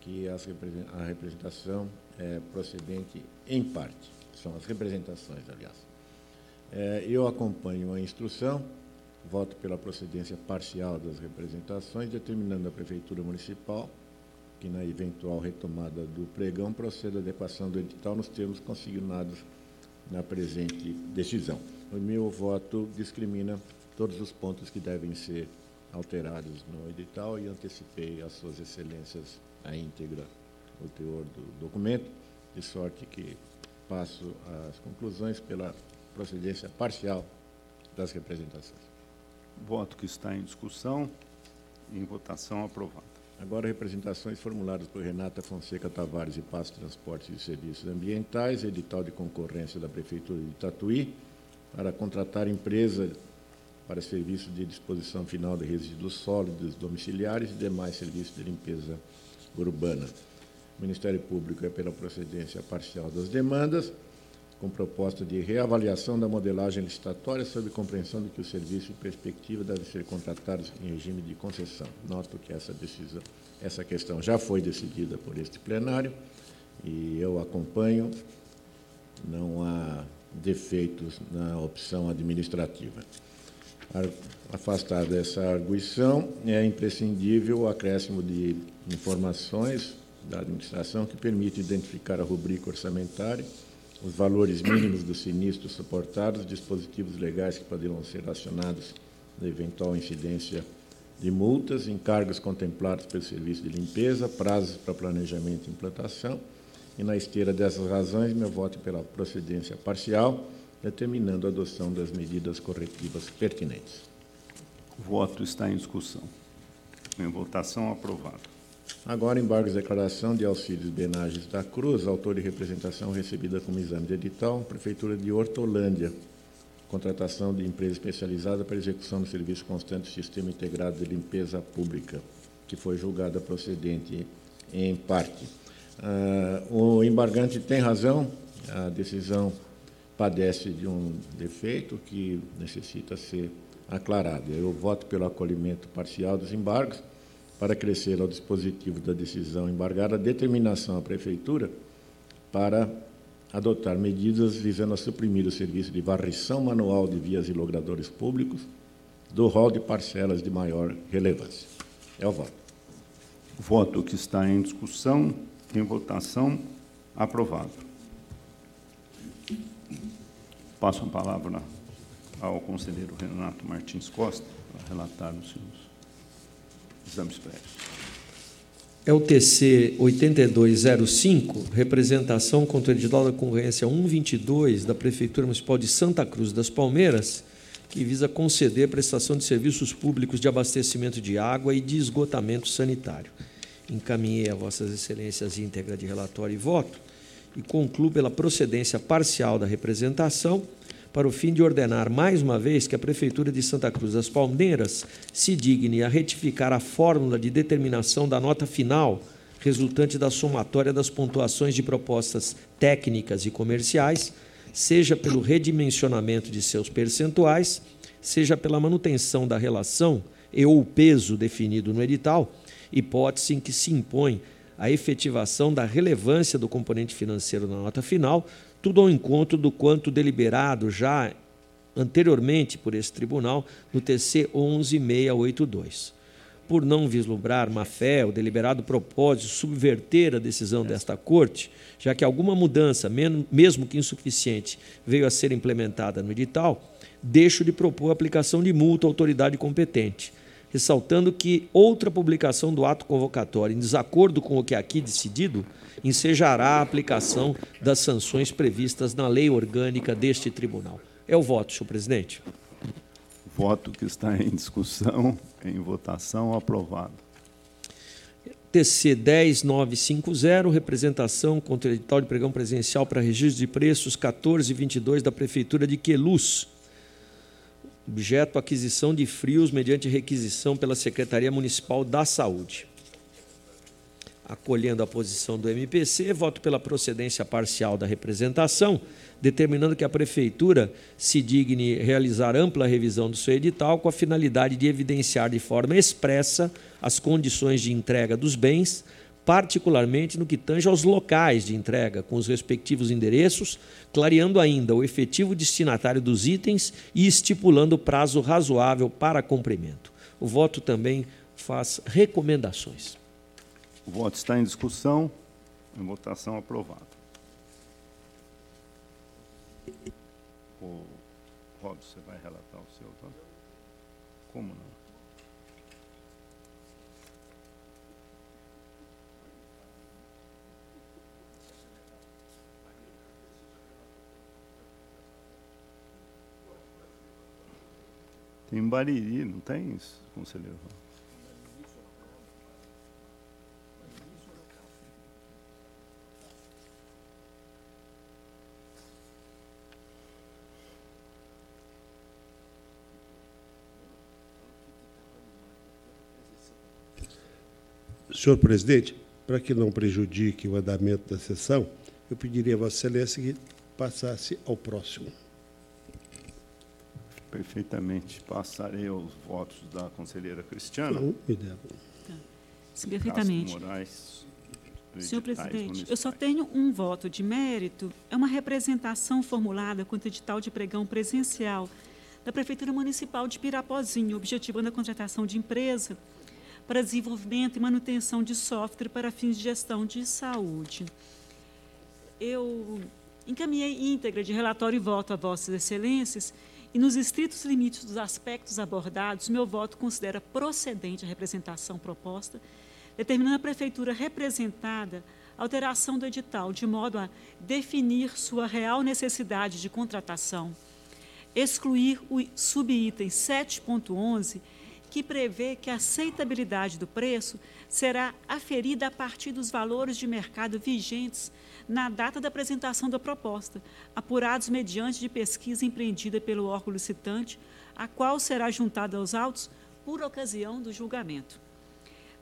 que a representação é procedente em parte. São as representações, aliás. É, eu acompanho a instrução, voto pela procedência parcial das representações, determinando a Prefeitura Municipal que, na eventual retomada do pregão, proceda à adequação do edital nos termos consignados na presente decisão. O meu voto discrimina todos os pontos que devem ser alterados no edital e antecipei às suas excelências a íntegra, o teor do documento, de sorte que passo às conclusões pela procedência parcial das representações. Voto que está em discussão, em votação aprovada. Agora, representações formuladas por Renata Fonseca Tavares e Passo Transportes e Serviços Ambientais, edital de concorrência da Prefeitura de Tatuí, para contratar empresa para serviços de disposição final de resíduos sólidos domiciliares e demais serviços de limpeza urbana. O Ministério Público é pela procedência parcial das demandas, com proposta de reavaliação da modelagem licitatória sob compreensão de que o serviço em perspectiva deve ser contratado em regime de concessão. Noto que essa decisão, essa questão já foi decidida por este plenário e eu acompanho. Não há defeitos na opção administrativa. Afastada essa arguição, é imprescindível o acréscimo de informações da administração que permite identificar a rubrica orçamentária os valores mínimos dos sinistros suportados, dispositivos legais que poderão ser acionados na eventual incidência de multas, encargos contemplados pelo serviço de limpeza, prazos para planejamento e implantação. E na esteira dessas razões, meu voto é pela procedência parcial, determinando a adoção das medidas corretivas pertinentes. O voto está em discussão. Em votação, aprovado. Agora, embargos de declaração de auxílios Benages da Cruz, autor de representação recebida como exame de edital, Prefeitura de Hortolândia. Contratação de empresa especializada para execução do serviço constante do Sistema Integrado de Limpeza Pública, que foi julgada procedente em parte. Uh, o embargante tem razão, a decisão padece de um defeito que necessita ser aclarado. Eu voto pelo acolhimento parcial dos embargos para crescer ao dispositivo da decisão embargada determinação à Prefeitura para adotar medidas visando a suprimir o serviço de varrição manual de vias e logradores públicos do rol de parcelas de maior relevância. É o voto. Voto que está em discussão, em votação, aprovado. Passo a palavra ao conselheiro Renato Martins Costa para relatar os seus exames prévios. É o TC 8205, representação contra edital da concorrência 122 da Prefeitura Municipal de Santa Cruz das Palmeiras, que visa conceder prestação de serviços públicos de abastecimento de água e de esgotamento sanitário. Encaminhei a Vossas Excelências íntegra de relatório e voto e concluo pela procedência parcial da representação para o fim de ordenar mais uma vez que a Prefeitura de Santa Cruz das Palmeiras se digne a retificar a fórmula de determinação da nota final resultante da somatória das pontuações de propostas técnicas e comerciais, seja pelo redimensionamento de seus percentuais, seja pela manutenção da relação e ou peso definido no edital, hipótese em que se impõe a efetivação da relevância do componente financeiro na nota final tudo ao encontro do quanto deliberado já anteriormente por esse tribunal no TC 11682. por não vislumbrar má fé ou deliberado propósito subverter a decisão desta Corte, já que alguma mudança, mesmo que insuficiente, veio a ser implementada no edital, deixo de propor a aplicação de multa à autoridade competente, ressaltando que outra publicação do ato convocatório em desacordo com o que é aqui decidido ensejará a aplicação das sanções previstas na lei orgânica deste tribunal. É o voto, senhor presidente. Voto que está em discussão, em votação, aprovado. TC 10950, representação contra edital de pregão presencial para registro de preços 1422 da Prefeitura de Queluz. Objeto aquisição de frios mediante requisição pela Secretaria Municipal da Saúde. Acolhendo a posição do MPC, voto pela procedência parcial da representação, determinando que a Prefeitura se digne realizar ampla revisão do seu edital com a finalidade de evidenciar de forma expressa as condições de entrega dos bens, particularmente no que tange aos locais de entrega, com os respectivos endereços, clareando ainda o efetivo destinatário dos itens e estipulando prazo razoável para cumprimento. O voto também faz recomendações. O voto está em discussão. Em votação aprovado. O Robson, vai relatar o seu voto? Como não? Tem Bariri, não tem isso, conselheiro? Senhor presidente, para que não prejudique o andamento da sessão, eu pediria a Vossa Excelência que passasse ao próximo. Perfeitamente. Passarei aos votos da conselheira Cristiana. Uhum, tá. Sim, perfeitamente. Moraes, Senhor presidente, eu só tenho um voto de mérito. É uma representação formulada contra o edital de pregão presencial da Prefeitura Municipal de Pirapozinho, objetivando a contratação de empresa para desenvolvimento e manutenção de software para fins de gestão de saúde. Eu encaminhei íntegra de relatório e voto a Vossas Excelências e, nos estritos limites dos aspectos abordados, meu voto considera procedente a representação proposta, determinando a Prefeitura representada a alteração do edital, de modo a definir sua real necessidade de contratação, excluir o subitem 7.11 que prevê que a aceitabilidade do preço será aferida a partir dos valores de mercado vigentes na data da apresentação da proposta, apurados mediante de pesquisa empreendida pelo órgão licitante, a qual será juntada aos autos por ocasião do julgamento.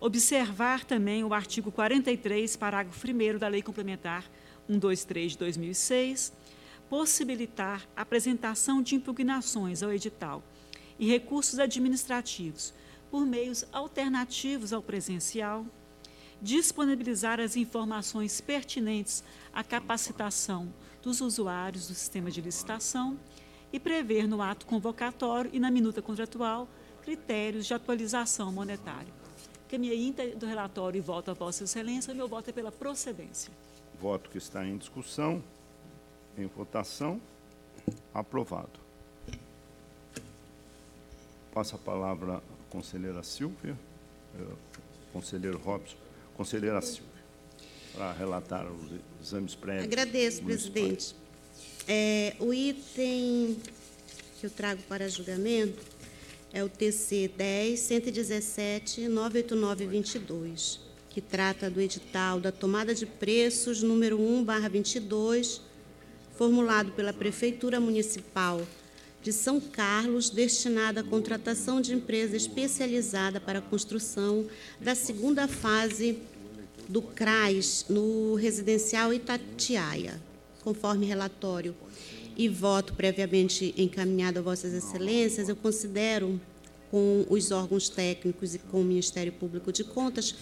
Observar também o artigo 43, parágrafo 1 da Lei Complementar 123 de 2006, possibilitar a apresentação de impugnações ao edital e recursos administrativos por meios alternativos ao presencial, disponibilizar as informações pertinentes à capacitação dos usuários do sistema de licitação e prever no ato convocatório e na minuta contratual critérios de atualização monetária. Caminhei do relatório e voto a Vossa Excelência, meu voto é pela procedência. Voto que está em discussão, em votação, aprovado. Passa a palavra à conselheira Silvia, eh, conselheiro Robson, conselheira Silvia, para relatar os exames prévios. Agradeço, presidente. É, o item que eu trago para julgamento é o TC 10 117 98922, que trata do edital da tomada de preços número 1/22, formulado pela Prefeitura Municipal de São Carlos, destinada à contratação de empresa especializada para a construção da segunda fase do CRAS no residencial Itatiaia, conforme relatório e voto previamente encaminhado a Vossas Excelências, eu considero com os órgãos técnicos e com o Ministério Público de Contas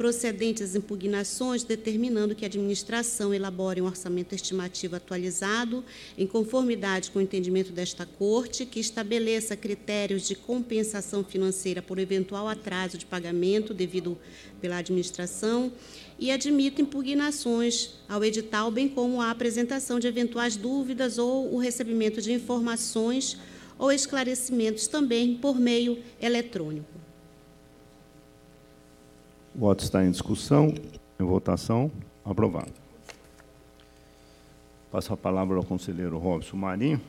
procedentes às impugnações, determinando que a administração elabore um orçamento estimativo atualizado, em conformidade com o entendimento desta Corte, que estabeleça critérios de compensação financeira por eventual atraso de pagamento devido pela administração e admita impugnações ao edital, bem como a apresentação de eventuais dúvidas ou o recebimento de informações ou esclarecimentos também por meio eletrônico. O voto está em discussão. Em votação. Aprovado. Passo a palavra ao conselheiro Robson Marinho.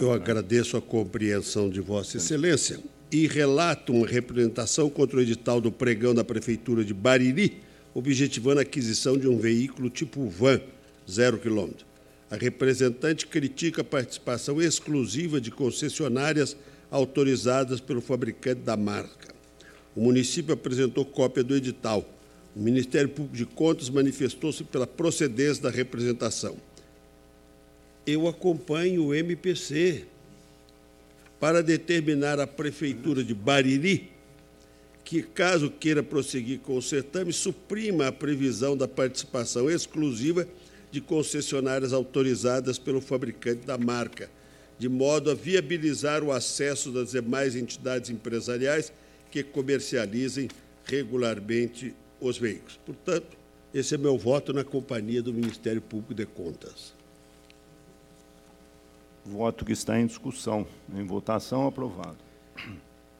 Eu agradeço a compreensão de Vossa Excelência e relato uma representação contra o edital do pregão da Prefeitura de Bariri, objetivando a aquisição de um veículo tipo van, zero quilômetro. A representante critica a participação exclusiva de concessionárias autorizadas pelo fabricante da marca. O município apresentou cópia do edital. O Ministério Público de Contas manifestou-se pela procedência da representação. Eu acompanho o MPC para determinar à Prefeitura de Bariri que, caso queira prosseguir com o certame, suprima a previsão da participação exclusiva de concessionárias autorizadas pelo fabricante da marca, de modo a viabilizar o acesso das demais entidades empresariais que comercializem regularmente os veículos. Portanto, esse é meu voto na companhia do Ministério Público de Contas. Voto que está em discussão. Em votação, aprovado.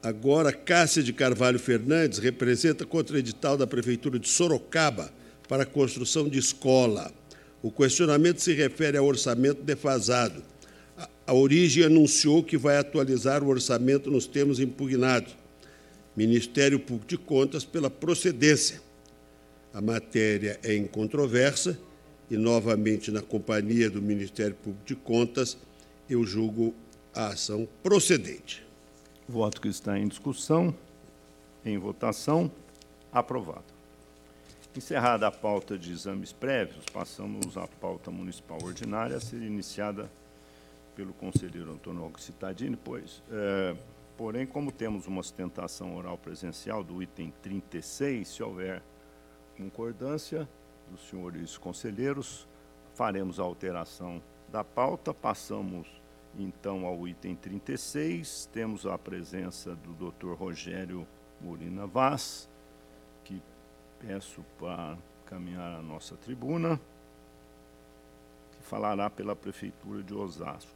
Agora, Cássia de Carvalho Fernandes representa contra edital da Prefeitura de Sorocaba para a construção de escola. O questionamento se refere ao orçamento defasado. A origem anunciou que vai atualizar o orçamento nos termos impugnados Ministério Público de Contas pela procedência. A matéria é incontroversa e, novamente, na companhia do Ministério Público de Contas, eu julgo a ação procedente. Voto que está em discussão, em votação, aprovado. Encerrada a pauta de exames prévios, passamos à pauta municipal ordinária a ser iniciada pelo conselheiro Antônio Citadini, pois. É, Porém, como temos uma sustentação oral presencial do item 36, se houver concordância dos senhores conselheiros, faremos a alteração da pauta. Passamos então ao item 36. Temos a presença do Dr. Rogério Molina Vaz, que peço para caminhar à nossa tribuna, que falará pela Prefeitura de Osasco.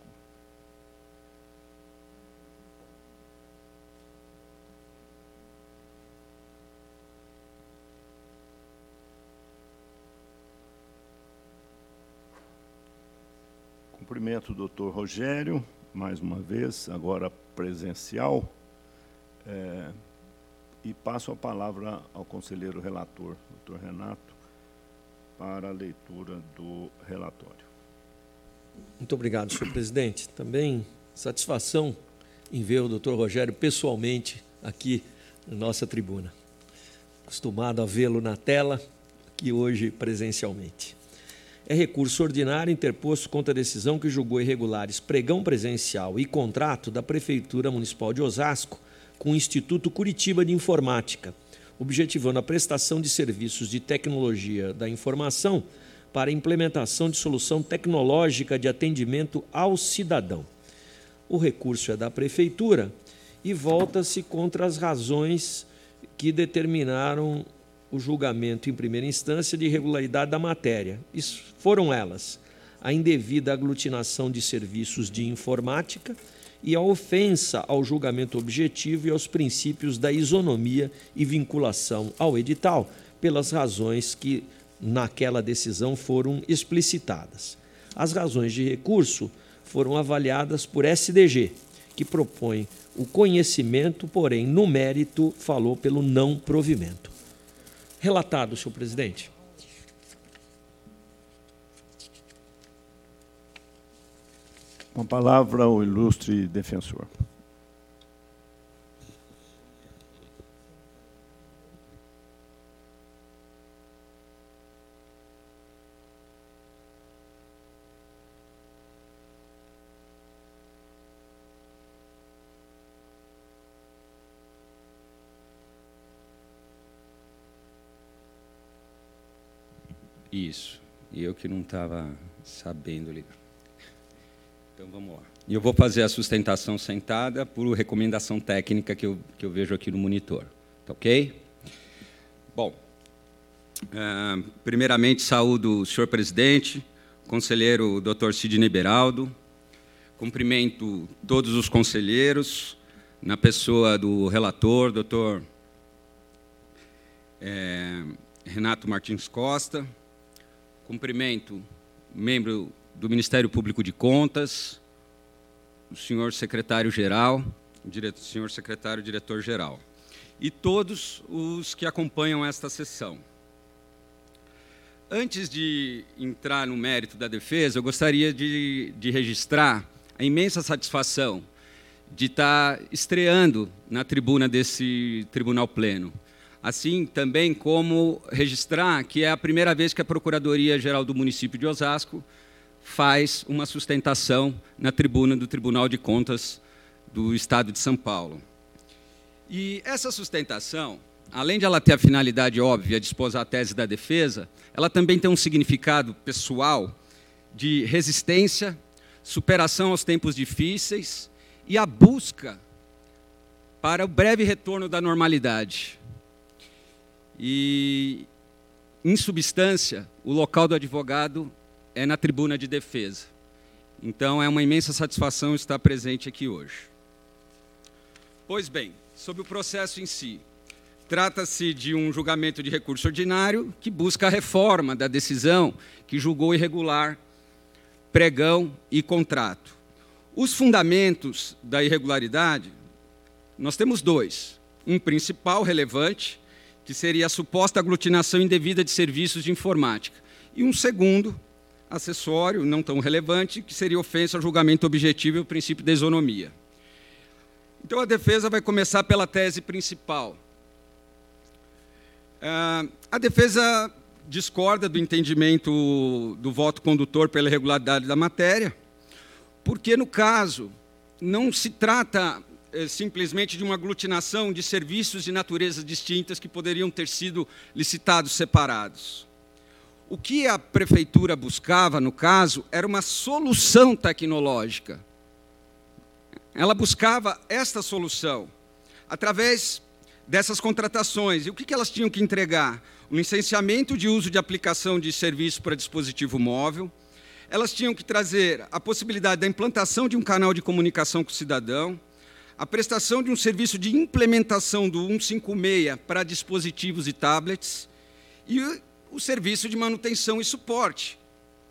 Cumprimento o doutor Rogério, mais uma vez, agora presencial, é, e passo a palavra ao conselheiro relator, doutor Renato, para a leitura do relatório. Muito obrigado, senhor presidente. Também satisfação em ver o doutor Rogério pessoalmente aqui na nossa tribuna. Acostumado a vê-lo na tela, aqui hoje presencialmente é recurso ordinário interposto contra a decisão que julgou irregulares pregão presencial e contrato da Prefeitura Municipal de Osasco com o Instituto Curitiba de Informática, objetivando a prestação de serviços de tecnologia da informação para implementação de solução tecnológica de atendimento ao cidadão. O recurso é da Prefeitura e volta-se contra as razões que determinaram o julgamento em primeira instância de irregularidade da matéria. Isso foram elas: a indevida aglutinação de serviços de informática e a ofensa ao julgamento objetivo e aos princípios da isonomia e vinculação ao edital, pelas razões que naquela decisão foram explicitadas. As razões de recurso foram avaliadas por SDG, que propõe o conhecimento, porém, no mérito, falou pelo não provimento. Relatado, senhor presidente. Com a palavra o ilustre defensor. Isso. E eu que não estava sabendo ligar. Então vamos lá. E eu vou fazer a sustentação sentada por recomendação técnica que eu, que eu vejo aqui no monitor. Tá ok? Bom, uh, primeiramente saúdo o senhor presidente, conselheiro Dr. Sidney Beraldo, cumprimento todos os conselheiros, na pessoa do relator, doutor é, Renato Martins Costa, cumprimento membro do Ministério Público de Contas, o senhor secretário-geral, o senhor secretário-diretor-geral, e todos os que acompanham esta sessão. Antes de entrar no mérito da defesa, eu gostaria de, de registrar a imensa satisfação de estar estreando na tribuna desse tribunal pleno. Assim também como registrar que é a primeira vez que a Procuradoria-Geral do município de Osasco faz uma sustentação na tribuna do Tribunal de Contas do Estado de São Paulo. E essa sustentação, além de ela ter a finalidade óbvia de esposar a tese da defesa, ela também tem um significado pessoal de resistência, superação aos tempos difíceis e a busca para o breve retorno da normalidade. E, em substância, o local do advogado é na tribuna de defesa. Então, é uma imensa satisfação estar presente aqui hoje. Pois bem, sobre o processo em si. Trata-se de um julgamento de recurso ordinário que busca a reforma da decisão que julgou irregular pregão e contrato. Os fundamentos da irregularidade, nós temos dois. Um principal relevante, que seria a suposta aglutinação indevida de serviços de informática. E um segundo, acessório, não tão relevante, que seria ofensa ao julgamento objetivo e o princípio da isonomia. Então a defesa vai começar pela tese principal. Uh, a defesa discorda do entendimento do voto condutor pela irregularidade da matéria, porque, no caso, não se trata simplesmente de uma aglutinação de serviços de naturezas distintas que poderiam ter sido licitados separados. O que a prefeitura buscava, no caso, era uma solução tecnológica. Ela buscava esta solução através dessas contratações. E o que elas tinham que entregar? o licenciamento de uso de aplicação de serviço para dispositivo móvel. Elas tinham que trazer a possibilidade da implantação de um canal de comunicação com o cidadão, a prestação de um serviço de implementação do 156 para dispositivos e tablets e o serviço de manutenção e suporte,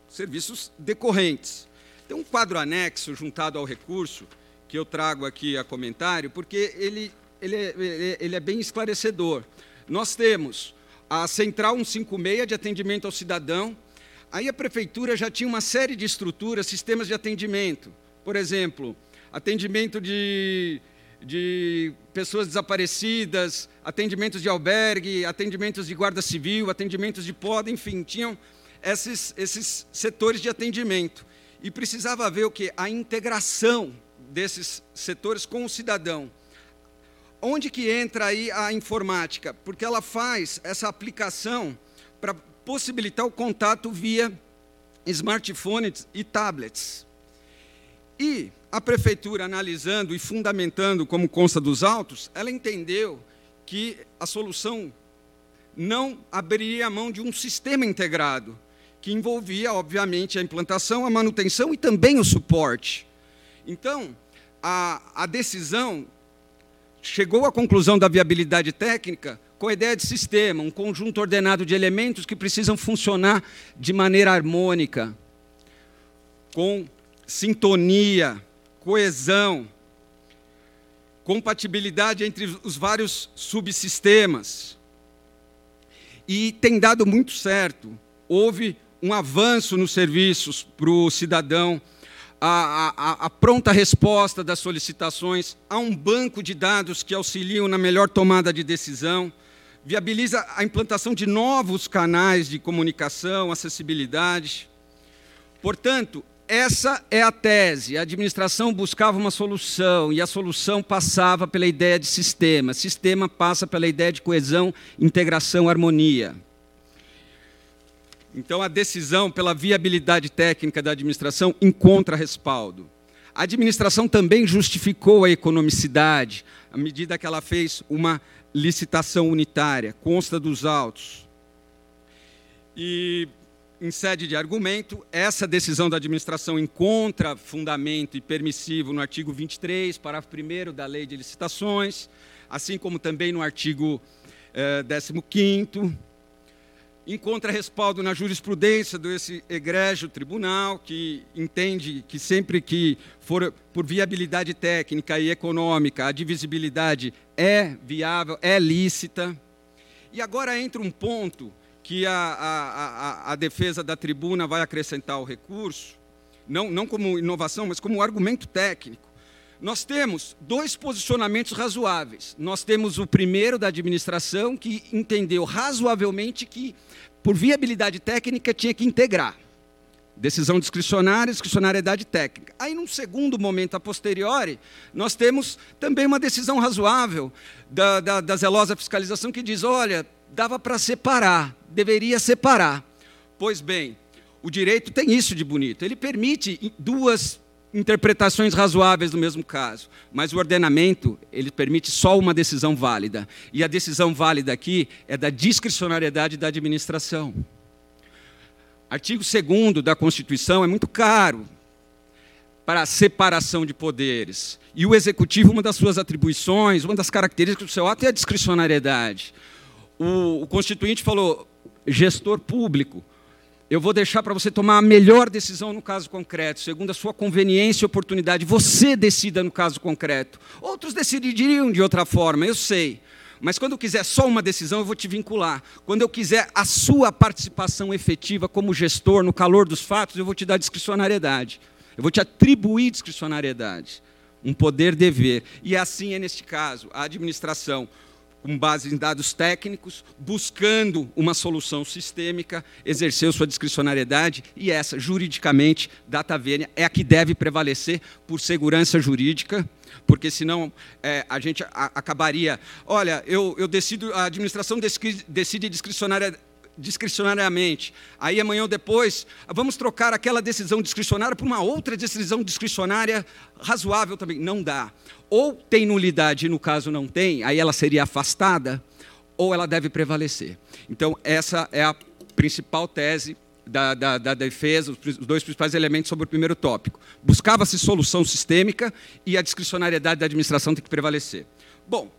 serviços decorrentes. Tem um quadro anexo juntado ao recurso que eu trago aqui a comentário, porque ele, ele, é, ele é bem esclarecedor. Nós temos a Central 156 de atendimento ao cidadão. Aí a prefeitura já tinha uma série de estruturas, sistemas de atendimento. Por exemplo, atendimento de, de pessoas desaparecidas, atendimentos de albergue, atendimentos de guarda civil, atendimentos de poda, enfim, tinham esses, esses setores de atendimento. E precisava ver o que? A integração desses setores com o cidadão. Onde que entra aí a informática? Porque ela faz essa aplicação para possibilitar o contato via smartphones e tablets. E a prefeitura, analisando e fundamentando como consta dos autos, ela entendeu que a solução não abriria a mão de um sistema integrado, que envolvia, obviamente, a implantação, a manutenção e também o suporte. Então, a, a decisão chegou à conclusão da viabilidade técnica com a ideia de sistema, um conjunto ordenado de elementos que precisam funcionar de maneira harmônica, com sintonia, coesão, compatibilidade entre os vários subsistemas. E tem dado muito certo. Houve um avanço nos serviços para o cidadão a, a, a, pronta resposta das solicitações, há um banco de dados que auxiliam na melhor tomada de decisão, viabiliza a implantação de novos canais de comunicação, acessibilidade. Portanto, essa é a tese. A administração buscava uma solução e a solução passava pela ideia de sistema. Sistema passa pela ideia de coesão, integração, harmonia. Então, a decisão pela viabilidade técnica da administração encontra respaldo. A administração também justificou a economicidade, à medida que ela fez uma licitação unitária, consta dos autos. E, em sede de argumento, essa decisão da administração encontra fundamento e permissivo no artigo 23, parágrafo 1 da Lei de Licitações, assim como também no artigo eh, 15 encontra respaldo na jurisprudência desse egrégio tribunal, que entende que sempre que for por viabilidade técnica e econômica, a divisibilidade é viável, é lícita. E agora entra um ponto que a, a, a, a defesa da tribuna vai acrescentar ao recurso, não, não como inovação, mas como argumento técnico. Nós temos dois posicionamentos razoáveis. Nós temos o primeiro da administração, que entendeu razoavelmente que por viabilidade técnica, tinha que integrar. Decisão discricionária, discricionariedade técnica. Aí, num segundo momento a posteriori, nós temos também uma decisão razoável da, da, da zelosa fiscalização que diz: olha, dava para separar, deveria separar. Pois bem, o direito tem isso de bonito. Ele permite duas interpretações razoáveis do mesmo caso, mas o ordenamento ele permite só uma decisão válida e a decisão válida aqui é da discricionariedade da administração. Artigo 2 da Constituição é muito caro para a separação de poderes. E o executivo, uma das suas atribuições, uma das características do seu ato é a discricionariedade. O, o constituinte falou gestor público eu vou deixar para você tomar a melhor decisão no caso concreto, segundo a sua conveniência e oportunidade. Você decida no caso concreto. Outros decidiriam de outra forma, eu sei. Mas quando eu quiser só uma decisão, eu vou te vincular. Quando eu quiser a sua participação efetiva como gestor, no calor dos fatos, eu vou te dar discricionariedade. Eu vou te atribuir discricionariedade. Um poder-dever. E assim é neste caso. A administração com base em dados técnicos, buscando uma solução sistêmica, exerceu sua discricionariedade e essa, juridicamente, data vênia é a que deve prevalecer por segurança jurídica, porque senão é, a gente acabaria. Olha, eu, eu decido, a administração decide discricionariamente discricionariamente. Aí amanhã ou depois, vamos trocar aquela decisão discricionária por uma outra decisão discricionária razoável também. Não dá. Ou tem nulidade e no caso não tem, aí ela seria afastada, ou ela deve prevalecer. Então, essa é a principal tese da, da, da, defesa, os dois principais elementos sobre o primeiro tópico. Buscava-se solução sistêmica e a discricionariedade da administração tem que prevalecer. Bom,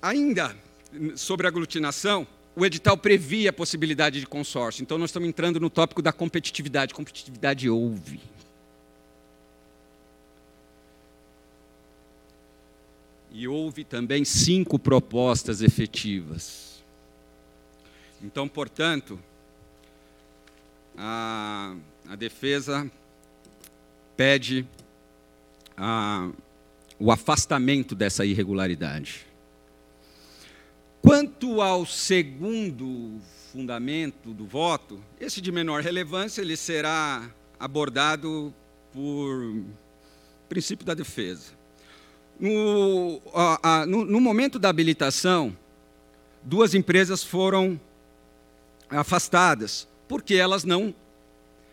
ainda sobre aglutinação, o edital previa a possibilidade de consórcio. Então, nós estamos entrando no tópico da competitividade. Competitividade houve. E houve também cinco propostas efetivas. Então, portanto, a, a defesa pede a, o afastamento dessa irregularidade. Quanto ao segundo fundamento do voto, esse de menor relevância, ele será abordado por princípio da defesa. No, a, a, no, no momento da habilitação, duas empresas foram afastadas, porque elas não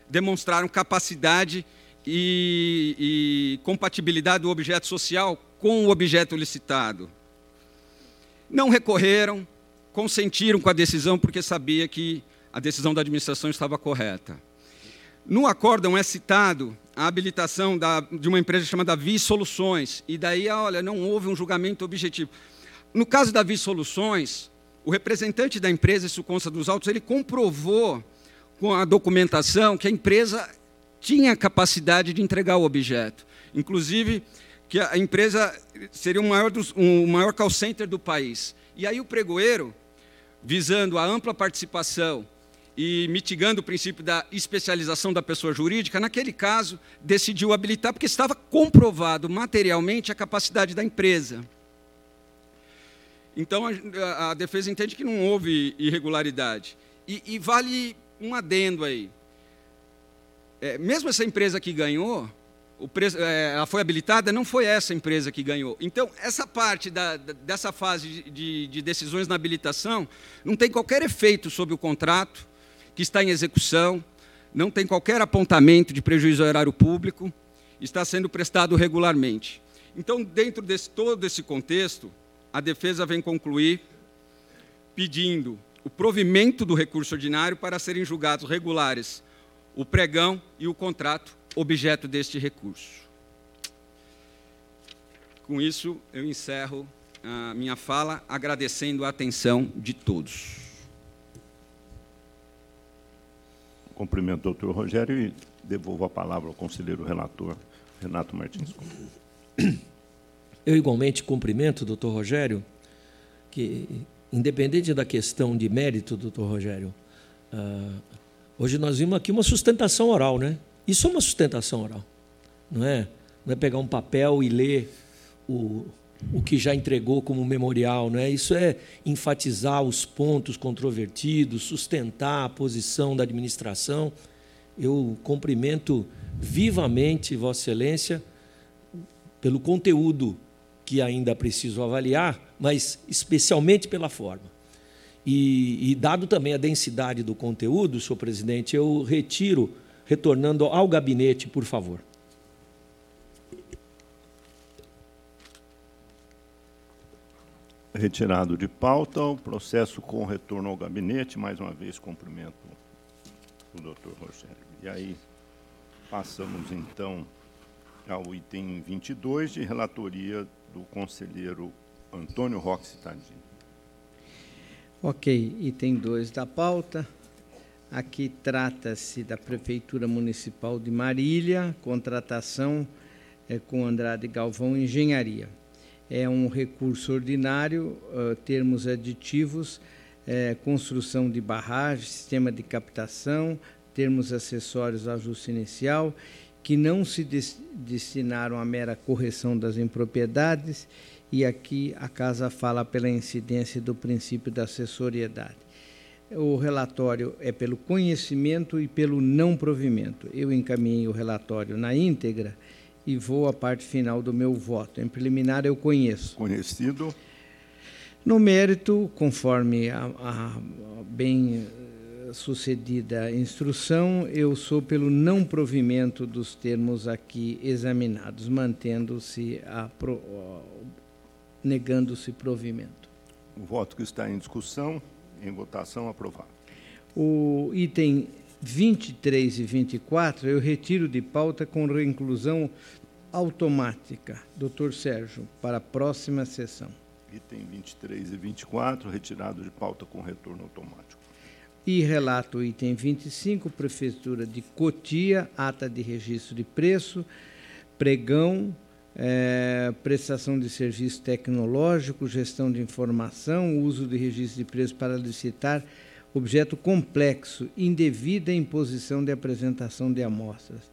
demonstraram capacidade e, e compatibilidade do objeto social com o objeto licitado não recorreram, consentiram com a decisão porque sabia que a decisão da administração estava correta. No acórdão é citado a habilitação da, de uma empresa chamada Vi Soluções, e daí, olha, não houve um julgamento objetivo. No caso da Vi Soluções, o representante da empresa, isso consta dos autos, ele comprovou com a documentação que a empresa tinha capacidade de entregar o objeto. Inclusive, que a empresa seria o maior, dos, o maior call center do país. E aí o pregoeiro, visando a ampla participação e mitigando o princípio da especialização da pessoa jurídica, naquele caso, decidiu habilitar porque estava comprovado materialmente a capacidade da empresa. Então, a, a defesa entende que não houve irregularidade. E, e vale um adendo aí. É, mesmo essa empresa que ganhou, preço, é, ela foi habilitada, não foi essa empresa que ganhou. Então, essa parte da, dessa fase de, de decisões na habilitação não tem qualquer efeito sobre o contrato que está em execução, não tem qualquer apontamento de prejuízo ao erário público, está sendo prestado regularmente. Então, dentro de todo esse contexto, a defesa vem concluir pedindo o provimento do recurso ordinário para serem julgados regulares o pregão e o contrato objeto deste recurso. Com isso, eu encerro a minha fala agradecendo a atenção de todos. Cumprimento o doutor Rogério e devolvo a palavra ao conselheiro relator, Renato Martins. Eu igualmente cumprimento, doutor Rogério, que, independente da questão de mérito, doutor Rogério, uh, hoje nós vimos aqui uma sustentação oral, né? Isso é uma sustentação oral, não é? Não é pegar um papel e ler o, o que já entregou como memorial, não é? Isso é enfatizar os pontos controvertidos, sustentar a posição da administração. Eu cumprimento vivamente Vossa Excelência pelo conteúdo que ainda preciso avaliar, mas especialmente pela forma. E, e, dado também a densidade do conteúdo, senhor presidente, eu retiro, retornando ao gabinete, por favor. Retirado de pauta o processo com retorno ao gabinete. Mais uma vez, cumprimento o doutor Rogério. E aí, passamos então ao item 22, de relatoria do conselheiro Antônio Roque Citadini. Ok, item 2 da pauta. Aqui trata-se da Prefeitura Municipal de Marília, contratação é, com Andrade Galvão Engenharia. É um recurso ordinário, uh, termos aditivos, é, construção de barragem, sistema de captação, termos acessórios, ajuste inicial que não se destinaram à mera correção das impropriedades, e aqui a Casa fala pela incidência do princípio da assessoriedade. O relatório é pelo conhecimento e pelo não provimento. Eu encaminhei o relatório na íntegra e vou à parte final do meu voto. Em preliminar, eu conheço. Conhecido. No mérito, conforme a, a bem sucedida instrução, eu sou pelo não provimento dos termos aqui examinados, mantendo-se a pro, negando-se provimento. O voto que está em discussão, em votação, aprovado. O item 23 e 24 eu retiro de pauta com reinclusão automática. Doutor Sérgio, para a próxima sessão. Item 23 e 24, retirado de pauta com retorno automático. E relato o item 25, Prefeitura de Cotia, ata de registro de preço, pregão, é, prestação de serviço tecnológico, gestão de informação, uso de registro de preço para licitar objeto complexo, indevida imposição de apresentação de amostras.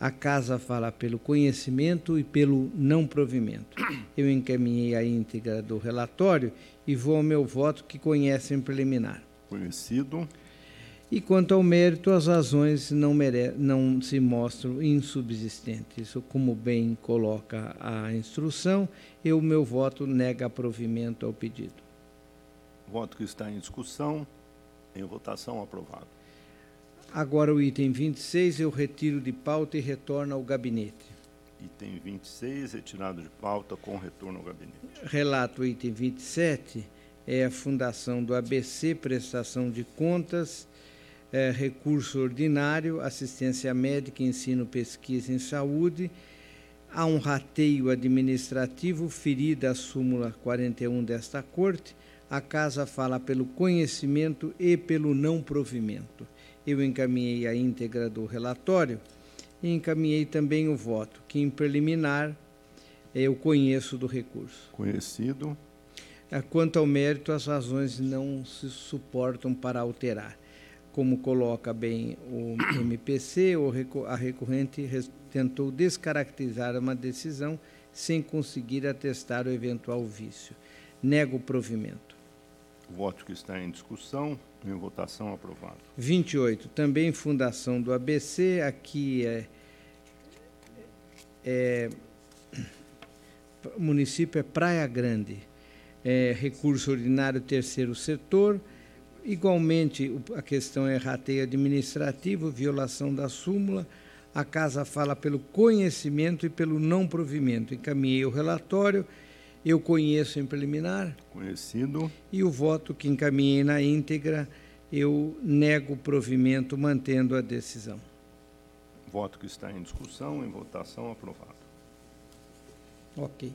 A casa fala pelo conhecimento e pelo não provimento. Eu encaminhei a íntegra do relatório e vou ao meu voto que conhece em preliminar conhecido. E quanto ao mérito, as razões não, mere não se mostram insubsistentes. Isso, como bem coloca a instrução, eu, o meu voto nega provimento ao pedido. Voto que está em discussão, em votação, aprovado. Agora o item 26 eu retiro de pauta e retorno ao gabinete. Item 26, retirado de pauta com retorno ao gabinete. Relato item 27 é a fundação do ABC, prestação de contas, é, recurso ordinário, assistência médica, ensino, pesquisa em saúde. Há um rateio administrativo, ferida a súmula 41 desta Corte. A Casa fala pelo conhecimento e pelo não provimento. Eu encaminhei a íntegra do relatório e encaminhei também o voto, que em preliminar eu conheço do recurso. Conhecido. É, quanto ao mérito, as razões não se suportam para alterar. Como coloca bem o MPC, a recorrente tentou descaracterizar uma decisão sem conseguir atestar o eventual vício. Nego o provimento. O voto que está em discussão, em votação aprovado. 28. Também fundação do ABC, aqui é, é município é Praia Grande é, recurso ordinário terceiro setor, igualmente, a questão é rateio administrativo, violação da súmula. A casa fala pelo conhecimento e pelo não provimento. Encaminhei o relatório, eu conheço em preliminar. Conhecido. E o voto que encaminhei na íntegra, eu nego o provimento, mantendo a decisão. Voto que está em discussão, em votação, aprovado. Ok.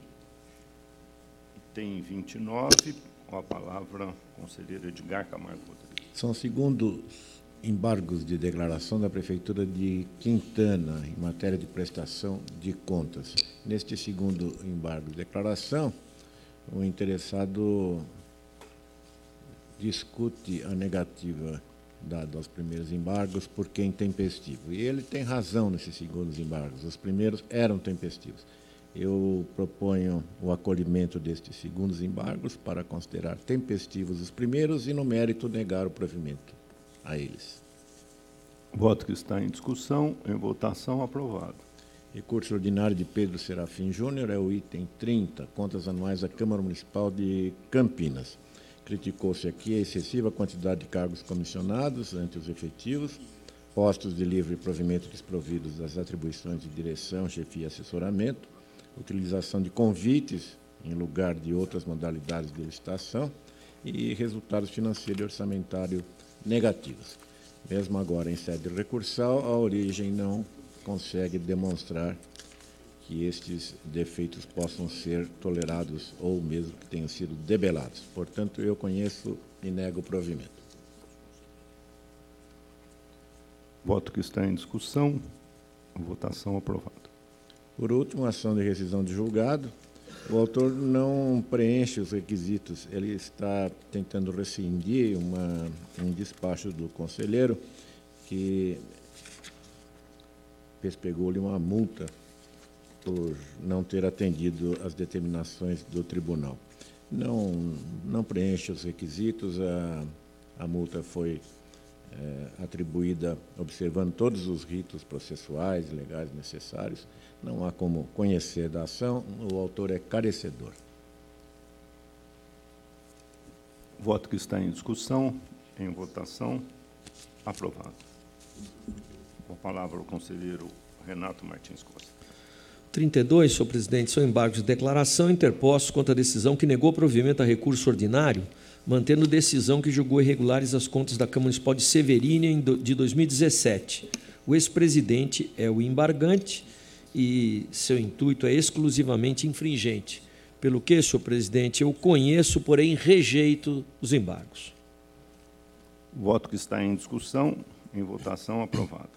Tem 29. Com a palavra, conselheiro Edgar Camargo Rodrigues. São segundos embargos de declaração da Prefeitura de Quintana em matéria de prestação de contas. Neste segundo embargo de declaração, o interessado discute a negativa dada aos primeiros embargos porque é intempestivo. E ele tem razão nesses segundos embargos. Os primeiros eram tempestivos. Eu proponho o acolhimento destes segundos embargos para considerar tempestivos os primeiros e, no mérito, negar o provimento a eles. Voto que está em discussão, em votação, aprovado. Recurso ordinário de Pedro Serafim Júnior é o item 30, contas anuais da Câmara Municipal de Campinas. Criticou-se aqui a excessiva quantidade de cargos comissionados ante os efetivos, postos de livre provimento desprovidos das atribuições de direção, chefia e assessoramento, utilização de convites em lugar de outras modalidades de licitação e resultados financeiros e orçamentário negativos. Mesmo agora em sede recursal, a origem não consegue demonstrar que estes defeitos possam ser tolerados ou mesmo que tenham sido debelados. Portanto, eu conheço e nego o provimento. Voto que está em discussão. Votação aprovada. Por último, ação de rescisão de julgado. O autor não preenche os requisitos, ele está tentando rescindir uma, um despacho do conselheiro que pegou-lhe uma multa por não ter atendido às determinações do tribunal. Não, não preenche os requisitos, a, a multa foi é, atribuída observando todos os ritos processuais legais necessários não há como conhecer da ação, o autor é carecedor. Voto que está em discussão, em votação, aprovado. Com a palavra o conselheiro Renato Martins Costa. 32, senhor presidente, são embargos de declaração interpostos contra a decisão que negou provimento a recurso ordinário, mantendo decisão que julgou irregulares as contas da Câmara Municipal de Severina de 2017. O ex-presidente é o embargante e seu intuito é exclusivamente infringente. Pelo que, senhor presidente, eu conheço, porém rejeito os embargos. Voto que está em discussão, em votação, aprovado.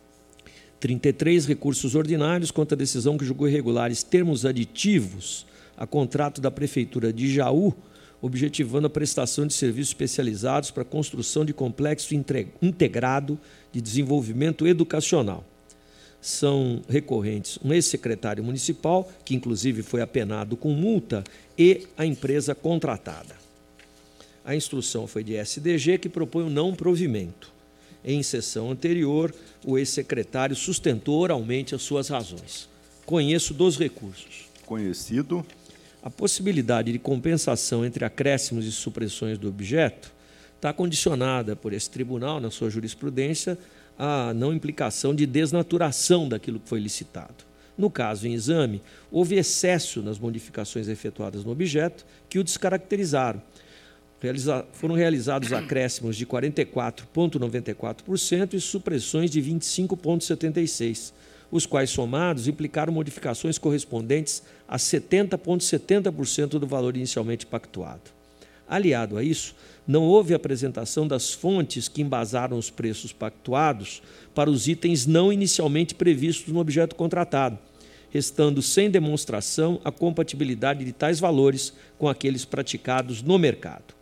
33 recursos ordinários contra a decisão que julgou irregulares termos aditivos a contrato da Prefeitura de Jaú, objetivando a prestação de serviços especializados para a construção de complexo integrado de desenvolvimento educacional são recorrentes um ex-secretário municipal, que inclusive foi apenado com multa, e a empresa contratada. A instrução foi de SDG, que propõe o não provimento. Em sessão anterior, o ex-secretário sustentou oralmente as suas razões. Conheço dos recursos. Conhecido. A possibilidade de compensação entre acréscimos e supressões do objeto está condicionada por esse tribunal, na sua jurisprudência, a não implicação de desnaturação daquilo que foi licitado. No caso em exame, houve excesso nas modificações efetuadas no objeto que o descaracterizaram. Realiza foram realizados acréscimos de 44,94% e supressões de 25,76%, os quais somados implicaram modificações correspondentes a 70,70% ,70 do valor inicialmente pactuado. Aliado a isso, não houve apresentação das fontes que embasaram os preços pactuados para os itens não inicialmente previstos no objeto contratado, restando sem demonstração a compatibilidade de tais valores com aqueles praticados no mercado.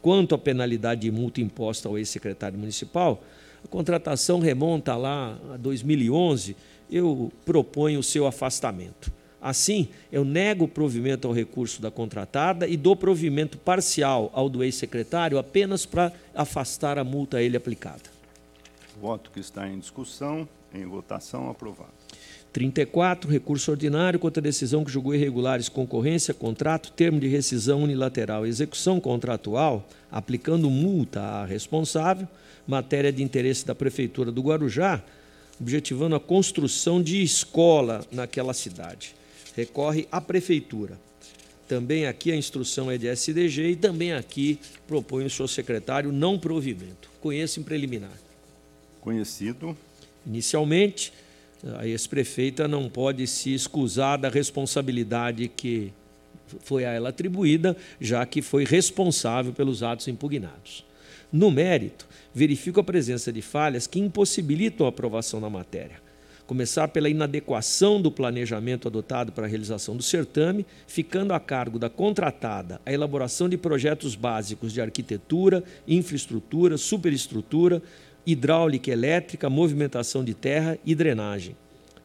Quanto à penalidade de multa imposta ao ex-secretário municipal, a contratação remonta lá a 2011, eu proponho o seu afastamento. Assim, eu nego o provimento ao recurso da contratada e dou provimento parcial ao do ex-secretário apenas para afastar a multa a ele aplicada. Voto que está em discussão, em votação, aprovado. 34, recurso ordinário contra a decisão que julgou irregulares concorrência, contrato, termo de rescisão unilateral e execução contratual, aplicando multa à responsável, matéria de interesse da Prefeitura do Guarujá, objetivando a construção de escola naquela cidade. Recorre à Prefeitura. Também aqui a instrução é de SDG e também aqui propõe o senhor secretário não provimento. Conheço em preliminar. Conhecido. Inicialmente, a ex-prefeita não pode se excusar da responsabilidade que foi a ela atribuída, já que foi responsável pelos atos impugnados. No mérito, verifico a presença de falhas que impossibilitam a aprovação da matéria. Começar pela inadequação do planejamento adotado para a realização do certame, ficando a cargo da contratada a elaboração de projetos básicos de arquitetura, infraestrutura, superestrutura, hidráulica elétrica, movimentação de terra e drenagem.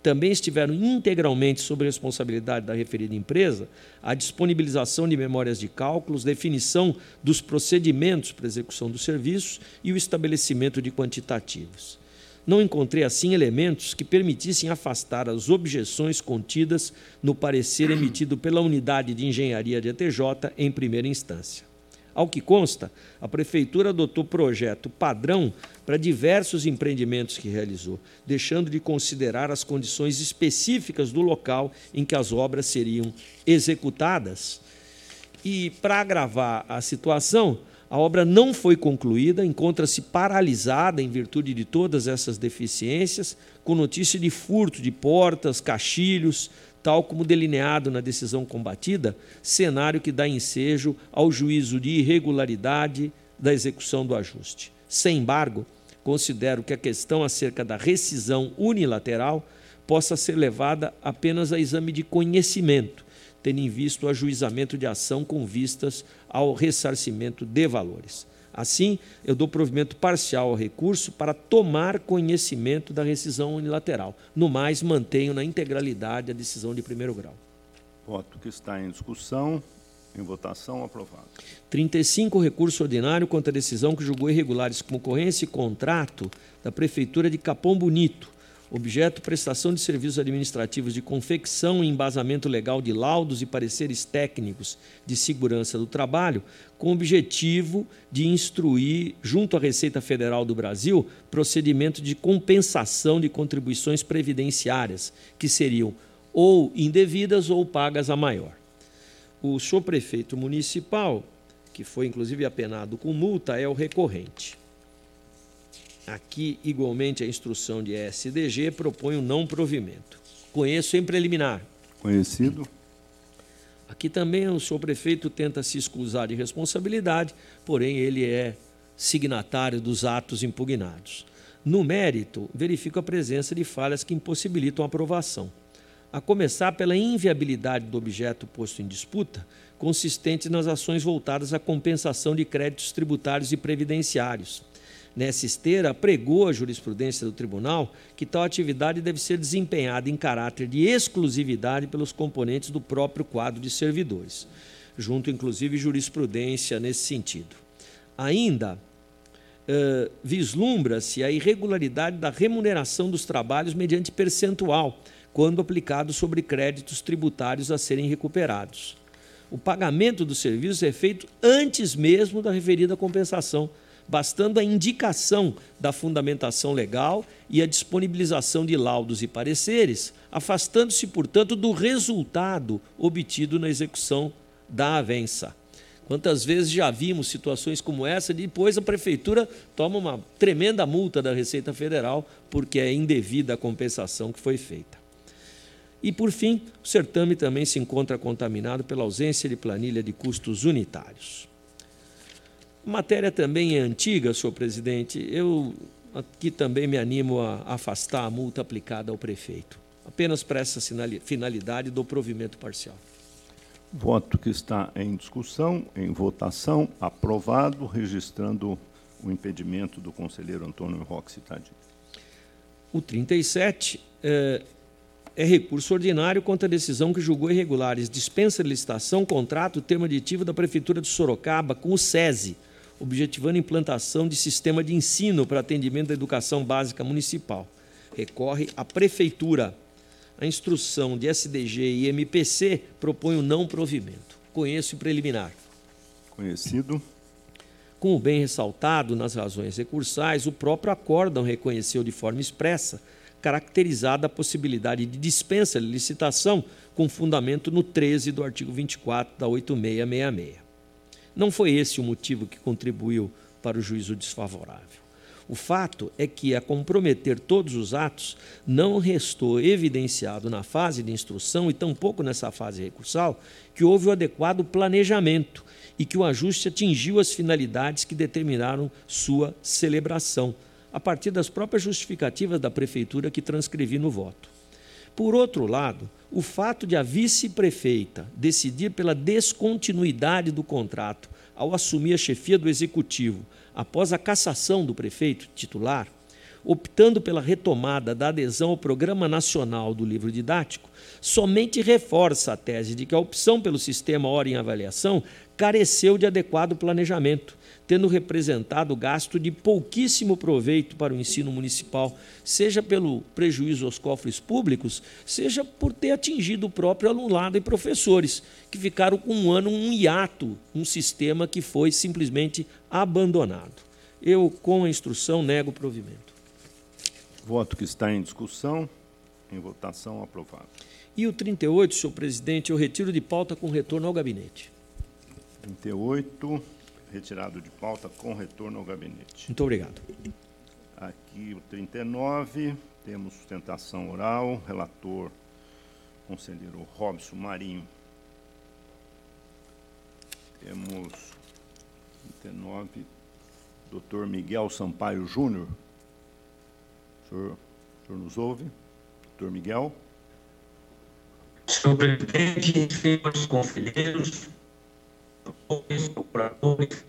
Também estiveram integralmente sob responsabilidade da referida empresa a disponibilização de memórias de cálculos, definição dos procedimentos para execução dos serviços e o estabelecimento de quantitativos. Não encontrei, assim, elementos que permitissem afastar as objeções contidas no parecer emitido pela Unidade de Engenharia de ETJ em primeira instância. Ao que consta, a Prefeitura adotou projeto padrão para diversos empreendimentos que realizou, deixando de considerar as condições específicas do local em que as obras seriam executadas. E, para agravar a situação, a obra não foi concluída, encontra-se paralisada em virtude de todas essas deficiências, com notícia de furto de portas, caixilhos, tal como delineado na decisão combatida, cenário que dá ensejo ao juízo de irregularidade da execução do ajuste. Sem embargo, considero que a questão acerca da rescisão unilateral possa ser levada apenas a exame de conhecimento, tendo em vista o ajuizamento de ação com vistas ao ressarcimento de valores. Assim, eu dou provimento parcial ao recurso para tomar conhecimento da rescisão unilateral. No mais, mantenho na integralidade a decisão de primeiro grau. Voto que está em discussão. Em votação, aprovado. 35, recurso ordinário contra a decisão que julgou irregulares concorrência e contrato da Prefeitura de Capão Bonito, objeto prestação de serviços administrativos de confecção e embasamento legal de laudos e pareceres técnicos de segurança do trabalho, com o objetivo de instruir, junto à Receita Federal do Brasil, procedimento de compensação de contribuições previdenciárias, que seriam ou indevidas ou pagas a maior. O senhor prefeito municipal, que foi inclusive apenado com multa, é o recorrente. Aqui, igualmente, a instrução de SDG propõe o não provimento. Conheço em preliminar. Conhecido. Aqui também o senhor prefeito tenta se excusar de responsabilidade, porém ele é signatário dos atos impugnados. No mérito, verifico a presença de falhas que impossibilitam a aprovação. A começar pela inviabilidade do objeto posto em disputa, consistente nas ações voltadas à compensação de créditos tributários e previdenciários Nessa esteira, pregou a jurisprudência do tribunal que tal atividade deve ser desempenhada em caráter de exclusividade pelos componentes do próprio quadro de servidores, junto inclusive jurisprudência nesse sentido. Ainda uh, vislumbra-se a irregularidade da remuneração dos trabalhos mediante percentual, quando aplicado sobre créditos tributários a serem recuperados. O pagamento dos serviços é feito antes mesmo da referida compensação bastando a indicação da fundamentação legal e a disponibilização de laudos e pareceres, afastando-se, portanto, do resultado obtido na execução da avença. Quantas vezes já vimos situações como essa, depois a prefeitura toma uma tremenda multa da Receita Federal porque é indevida a compensação que foi feita. E, por fim, o certame também se encontra contaminado pela ausência de planilha de custos unitários. A matéria também é antiga, senhor presidente. Eu aqui também me animo a afastar a multa aplicada ao prefeito. Apenas para essa finalidade do provimento parcial. Voto que está em discussão, em votação, aprovado, registrando o impedimento do conselheiro Antônio Roque Citadinho. O 37 é, é recurso ordinário contra a decisão que julgou irregulares dispensa de licitação, contrato, termo aditivo da Prefeitura de Sorocaba com o SESI, objetivando a implantação de sistema de ensino para atendimento da educação básica municipal. Recorre à Prefeitura. A instrução de SDG e MPC propõe o não provimento. Conheço o preliminar. Conhecido. Como bem ressaltado nas razões recursais, o próprio acórdão reconheceu de forma expressa caracterizada a possibilidade de dispensa de licitação com fundamento no 13 do artigo 24 da 8666. Não foi esse o motivo que contribuiu para o juízo desfavorável. O fato é que, a comprometer todos os atos, não restou evidenciado na fase de instrução e tampouco nessa fase recursal que houve o adequado planejamento e que o ajuste atingiu as finalidades que determinaram sua celebração, a partir das próprias justificativas da Prefeitura que transcrevi no voto. Por outro lado, o fato de a vice-prefeita decidir pela descontinuidade do contrato ao assumir a chefia do Executivo após a cassação do prefeito titular, optando pela retomada da adesão ao Programa Nacional do Livro Didático, somente reforça a tese de que a opção pelo sistema Hora em Avaliação careceu de adequado planejamento, tendo representado gasto de pouquíssimo proveito para o ensino municipal, seja pelo prejuízo aos cofres públicos, seja por ter atingido o próprio alunado e professores, que ficaram com um ano um hiato, um sistema que foi simplesmente abandonado. Eu, com a instrução, nego o provimento. Voto que está em discussão, em votação, aprovado. E o 38, senhor presidente, eu retiro de pauta com retorno ao gabinete. 38, retirado de pauta com retorno ao gabinete. Muito obrigado. Aqui o 39, temos sustentação oral, relator, conselheiro Robson Marinho. Temos 39, doutor Miguel Sampaio Júnior. O senhor, o senhor nos ouve? Doutor Miguel. Senhor presidente, senhores conselheiros, procuradores,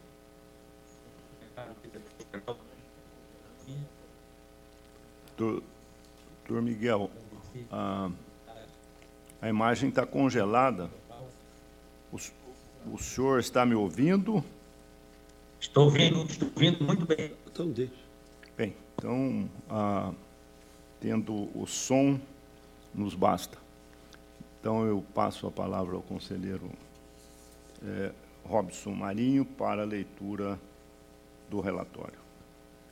Doutor Miguel, a, a imagem está congelada. O, o senhor está me ouvindo? Estou ouvindo, estou ouvindo muito bem. Então deixa. Bem, então, ah, tendo o som, nos basta. Então, eu passo a palavra ao conselheiro é, Robson Marinho para a leitura do relatório.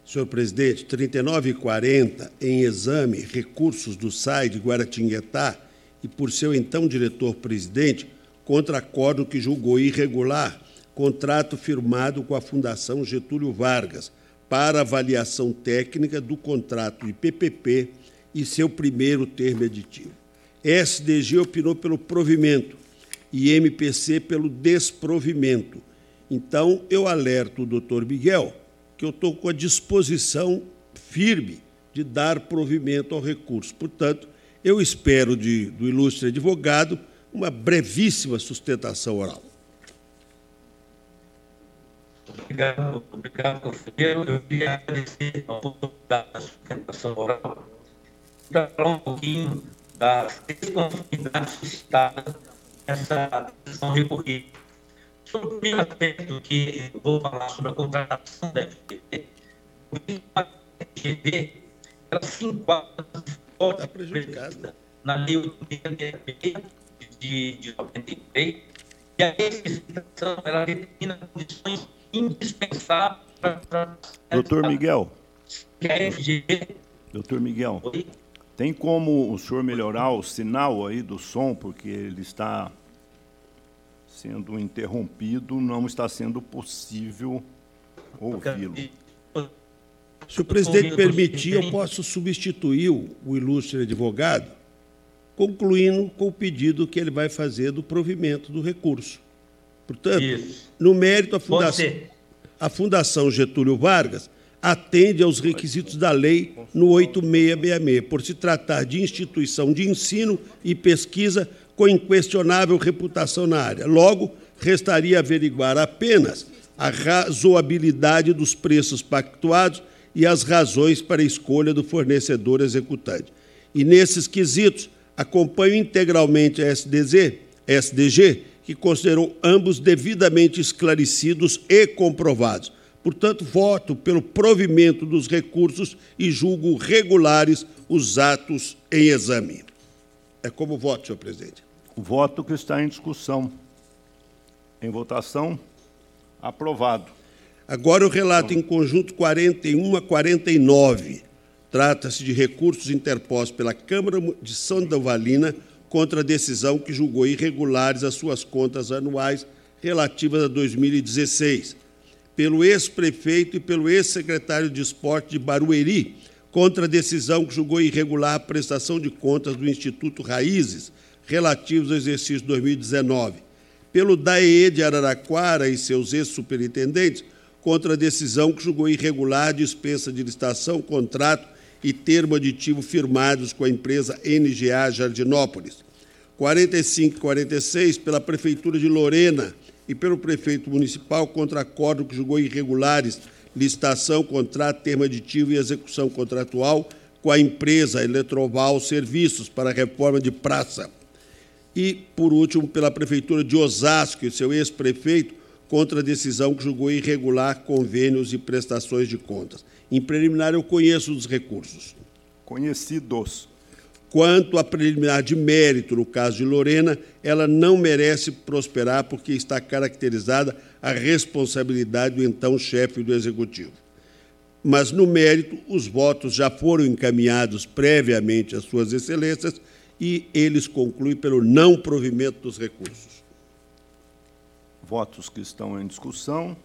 Senhor presidente, 39 e 40, em exame, recursos do SAI de Guaratinguetá e por seu então diretor-presidente, contra acordo que julgou irregular contrato firmado com a Fundação Getúlio Vargas para avaliação técnica do contrato de PPP e seu primeiro termo editivo. SDG opinou pelo provimento e MPC pelo desprovimento. Então, eu alerto o doutor Miguel que eu estou com a disposição firme de dar provimento ao recurso. Portanto, eu espero de, do ilustre advogado uma brevíssima sustentação oral. Obrigado, obrigado, conselheiro. Eu queria agradecer a oportunidade da sustentação oral para falar um pouquinho das desconformidades suscitadas nessa decisão recorrida. Sobre o primeiro aspecto que eu vou falar sobre a contratação da FGV, a FGV ela se enquadra tá prejudicada na Lei 866 de, de 93 e a especificação ela determina condições indispensáveis para... Doutor Miguel. Que a FGV... Doutor Miguel, tem como o senhor melhorar o sinal aí do som, porque ele está sendo interrompido, não está sendo possível ouvi-lo. Se o presidente permitir, eu posso substituir o ilustre advogado, concluindo com o pedido que ele vai fazer do provimento do recurso. Portanto, Isso. no mérito, a fundação, a fundação Getúlio Vargas atende aos requisitos da lei no 8666, por se tratar de instituição de ensino e pesquisa com inquestionável reputação na área. Logo, restaria averiguar apenas a razoabilidade dos preços pactuados e as razões para a escolha do fornecedor executante. E nesses quesitos, acompanho integralmente a SDZ, SDG, que considerou ambos devidamente esclarecidos e comprovados. Portanto, voto pelo provimento dos recursos e julgo regulares os atos em exame. É como voto, senhor presidente. Voto que está em discussão. Em votação, aprovado. Agora o relato em conjunto 41 a 49. Trata-se de recursos interpostos pela Câmara de Santa Valina contra a decisão que julgou irregulares as suas contas anuais relativas a 2016, pelo ex-prefeito e pelo ex-secretário de Esporte de Barueri, contra a decisão que julgou irregular a prestação de contas do Instituto Raízes relativos ao exercício 2019, pelo DAE de Araraquara e seus ex-superintendentes, contra a decisão que julgou irregular dispensa de licitação, contrato e termo aditivo firmados com a empresa NGA Jardinópolis. 45 e 46, pela Prefeitura de Lorena e pelo prefeito municipal contra acordo que julgou irregulares licitação, contrato, termo aditivo e execução contratual com a empresa Eletroval Serviços para a reforma de praça. E, por último, pela Prefeitura de Osasco e seu ex-prefeito contra a decisão que julgou irregular convênios e prestações de contas. Em preliminar, eu conheço os recursos. Conhecidos. Quanto à preliminar de mérito, no caso de Lorena, ela não merece prosperar porque está caracterizada a responsabilidade do então chefe do Executivo. Mas, no mérito, os votos já foram encaminhados previamente às suas excelências e eles concluem pelo não provimento dos recursos. Votos que estão em discussão,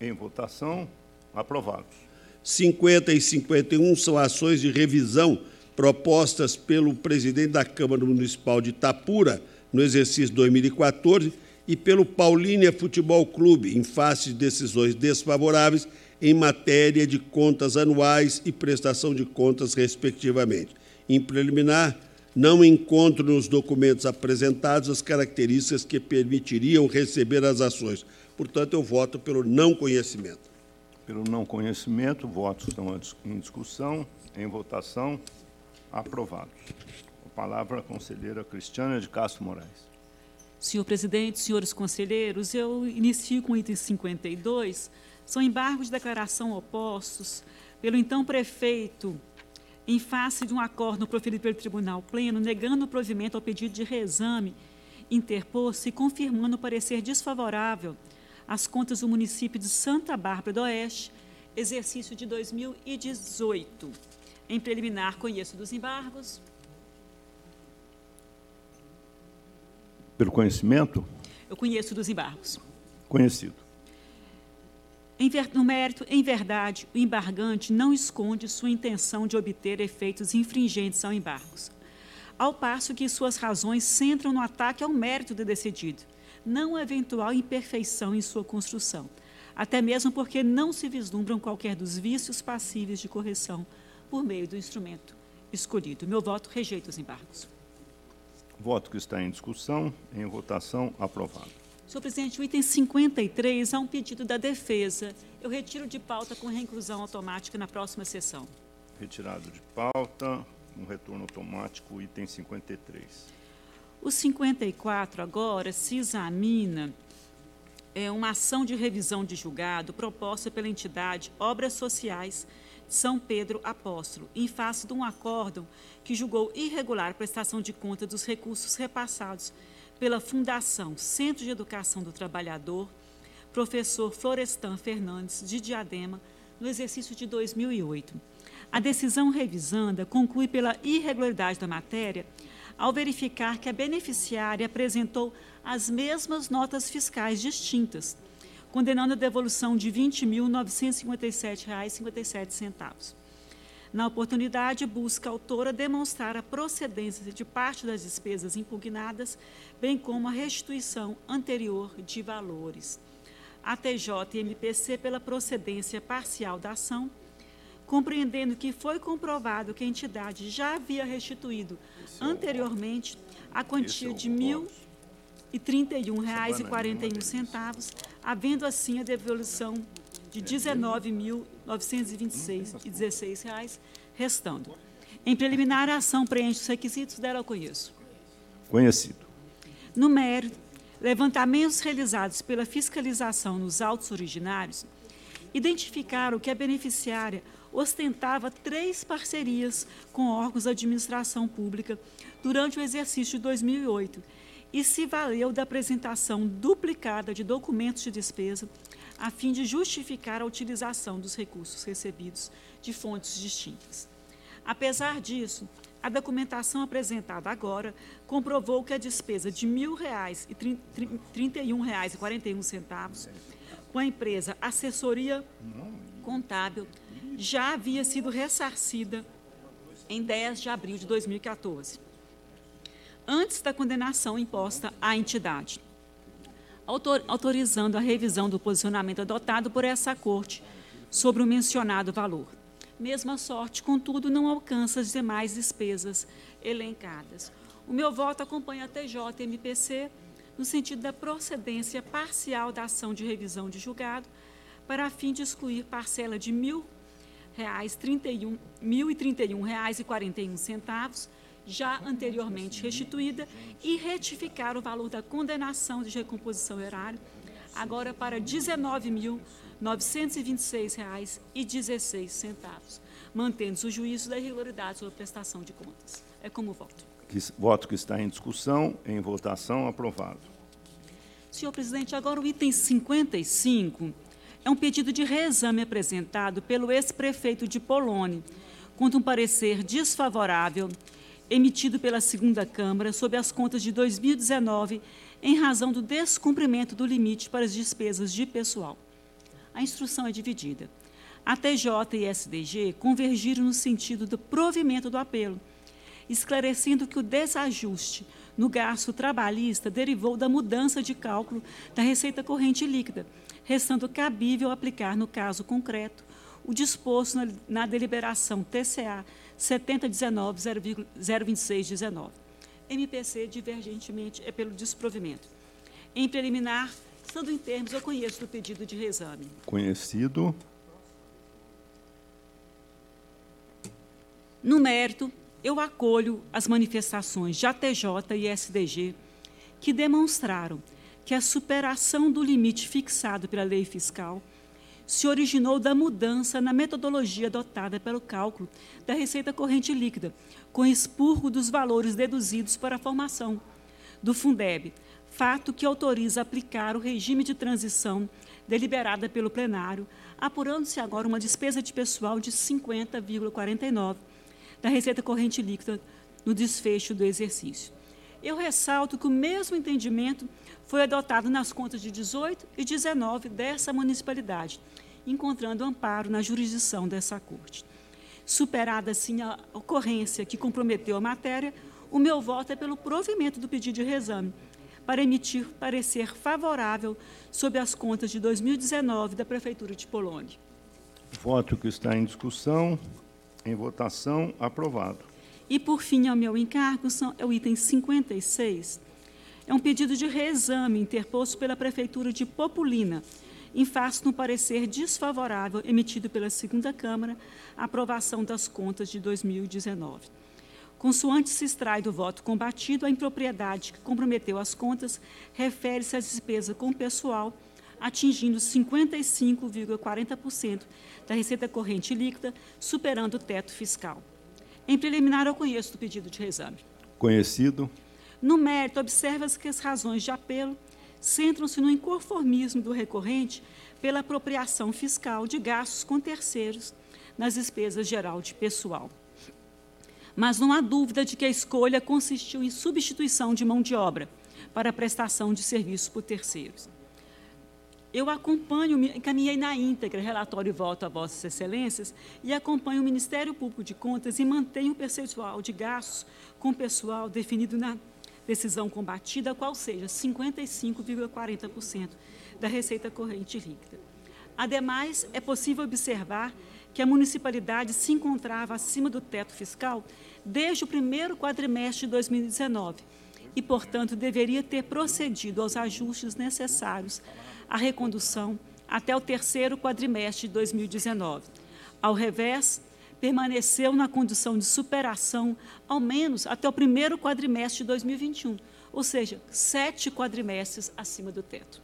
em votação, aprovados. 50 e 51 são ações de revisão propostas pelo presidente da Câmara Municipal de Itapura no exercício 2014 e pelo Paulínia Futebol Clube, em face de decisões desfavoráveis em matéria de contas anuais e prestação de contas, respectivamente. Em preliminar, não encontro nos documentos apresentados as características que permitiriam receber as ações. Portanto, eu voto pelo não conhecimento. Pelo não conhecimento, votos estão em discussão, em votação, aprovados. A palavra à conselheira Cristiana de Castro Moraes. Senhor presidente, senhores conselheiros, eu inicio com o item 52. São embargos de declaração opostos pelo então prefeito em face de um acordo proferido pelo Tribunal Pleno, negando o provimento ao pedido de reexame interposto e confirmando o parecer desfavorável às contas do município de Santa Bárbara do Oeste, exercício de 2018. Em preliminar, conheço dos embargos. Pelo conhecimento? Eu conheço dos embargos. Conhecido. No mérito, em verdade, o embargante não esconde sua intenção de obter efeitos infringentes ao embargos, ao passo que suas razões centram no ataque ao mérito do decidido, não a eventual imperfeição em sua construção, até mesmo porque não se vislumbram qualquer dos vícios passíveis de correção por meio do instrumento escolhido. Meu voto rejeita os embargos. Voto que está em discussão, em votação, aprovado. Senhor presidente, o item 53 há um pedido da defesa. Eu retiro de pauta com reinclusão automática na próxima sessão. Retirado de pauta, um retorno automático, item 53. O 54 agora se examina é, uma ação de revisão de julgado proposta pela entidade Obras Sociais são Pedro Apóstolo, em face de um acórdão que julgou irregular a prestação de conta dos recursos repassados pela Fundação Centro de Educação do Trabalhador, professor Florestan Fernandes, de Diadema, no exercício de 2008. A decisão revisanda conclui pela irregularidade da matéria ao verificar que a beneficiária apresentou as mesmas notas fiscais distintas, condenando a devolução de R$ 20.957,57. Na oportunidade, busca a autora demonstrar a procedência de parte das despesas impugnadas, bem como a restituição anterior de valores. A TJ e MPC pela procedência parcial da ação, compreendendo que foi comprovado que a entidade já havia restituído anteriormente a quantia de R$ 1.031,41, havendo assim a devolução de R$ 19.926,16, restando. Em preliminar, a ação preenche os requisitos dela ao conheço. Conhecido. No mérito, levantamentos realizados pela fiscalização nos autos originários identificaram que a beneficiária ostentava três parcerias com órgãos da administração pública durante o exercício de 2008 e se valeu da apresentação duplicada de documentos de despesa a fim de justificar a utilização dos recursos recebidos de fontes distintas. Apesar disso, a documentação apresentada agora comprovou que a despesa de R$ 1.031,41 com a empresa Assessoria Contábil já havia sido ressarcida em 10 de abril de 2014, antes da condenação imposta à entidade, autorizando a revisão do posicionamento adotado por essa Corte sobre o mencionado valor. Mesma sorte, contudo, não alcança as demais despesas elencadas. O meu voto acompanha a TJMPC no sentido da procedência parcial da ação de revisão de julgado, para fim de excluir parcela de R$ 1.031,41 já anteriormente restituída, e retificar o valor da condenação de recomposição erário, agora para R$ 19.926,16, mantendo-se o juízo da irregularidade sobre a prestação de contas. É como voto. Voto que está em discussão, em votação, aprovado. Senhor presidente, agora o item 55 é um pedido de reexame apresentado pelo ex-prefeito de Polônia, contra um parecer desfavorável emitido pela segunda Câmara sobre as contas de 2019 em razão do descumprimento do limite para as despesas de pessoal. A instrução é dividida. A TJ e SDG convergiram no sentido do provimento do apelo, esclarecendo que o desajuste no gasto trabalhista derivou da mudança de cálculo da receita corrente líquida, restando cabível aplicar, no caso concreto, o disposto na, na deliberação TCA 7019-02619. MPC, divergentemente, é pelo desprovimento. Em preliminar, estando em termos, eu conheço do pedido de reexame. Conhecido. No mérito, eu acolho as manifestações de ATJ e SDG que demonstraram que a superação do limite fixado pela lei fiscal se originou da mudança na metodologia adotada pelo cálculo da receita corrente líquida, com expurgo dos valores deduzidos para a formação do Fundeb, fato que autoriza aplicar o regime de transição deliberada pelo plenário, apurando-se agora uma despesa de pessoal de 50,49 da receita corrente líquida no desfecho do exercício. Eu ressalto que o mesmo entendimento foi adotado nas contas de 18 e 19 dessa municipalidade, encontrando amparo na jurisdição dessa corte. Superada, assim, a ocorrência que comprometeu a matéria, o meu voto é pelo provimento do pedido de reexame, para emitir parecer favorável sobre as contas de 2019 da Prefeitura de Polônia. Voto que está em discussão, em votação, aprovado. E, por fim, ao meu encargo, são, é o item 56, é um pedido de reexame interposto pela Prefeitura de Populina, em face no parecer desfavorável emitido pela segunda Câmara à aprovação das contas de 2019. Consoante se extrai do voto combatido, a impropriedade que comprometeu as contas refere-se à despesa com pessoal, atingindo 55,40% da receita corrente líquida, superando o teto fiscal. Em preliminar, eu conheço o pedido de reexame. Conhecido. No mérito, observa-se que as razões de apelo centram-se no inconformismo do recorrente pela apropriação fiscal de gastos com terceiros nas despesas geral de pessoal. Mas não há dúvida de que a escolha consistiu em substituição de mão de obra para a prestação de serviços por terceiros. Eu acompanho, encaminhei na íntegra relatório e voto a Vossas Excelências e acompanho o Ministério Público de Contas e mantenho o percentual de gastos com pessoal definido na decisão combatida, qual seja 55,40% da receita corrente líquida. Ademais, é possível observar que a municipalidade se encontrava acima do teto fiscal desde o primeiro quadrimestre de 2019 e, portanto, deveria ter procedido aos ajustes necessários à recondução até o terceiro quadrimestre de 2019. Ao revés, permaneceu na condição de superação, ao menos até o primeiro quadrimestre de 2021, ou seja, sete quadrimestres acima do teto.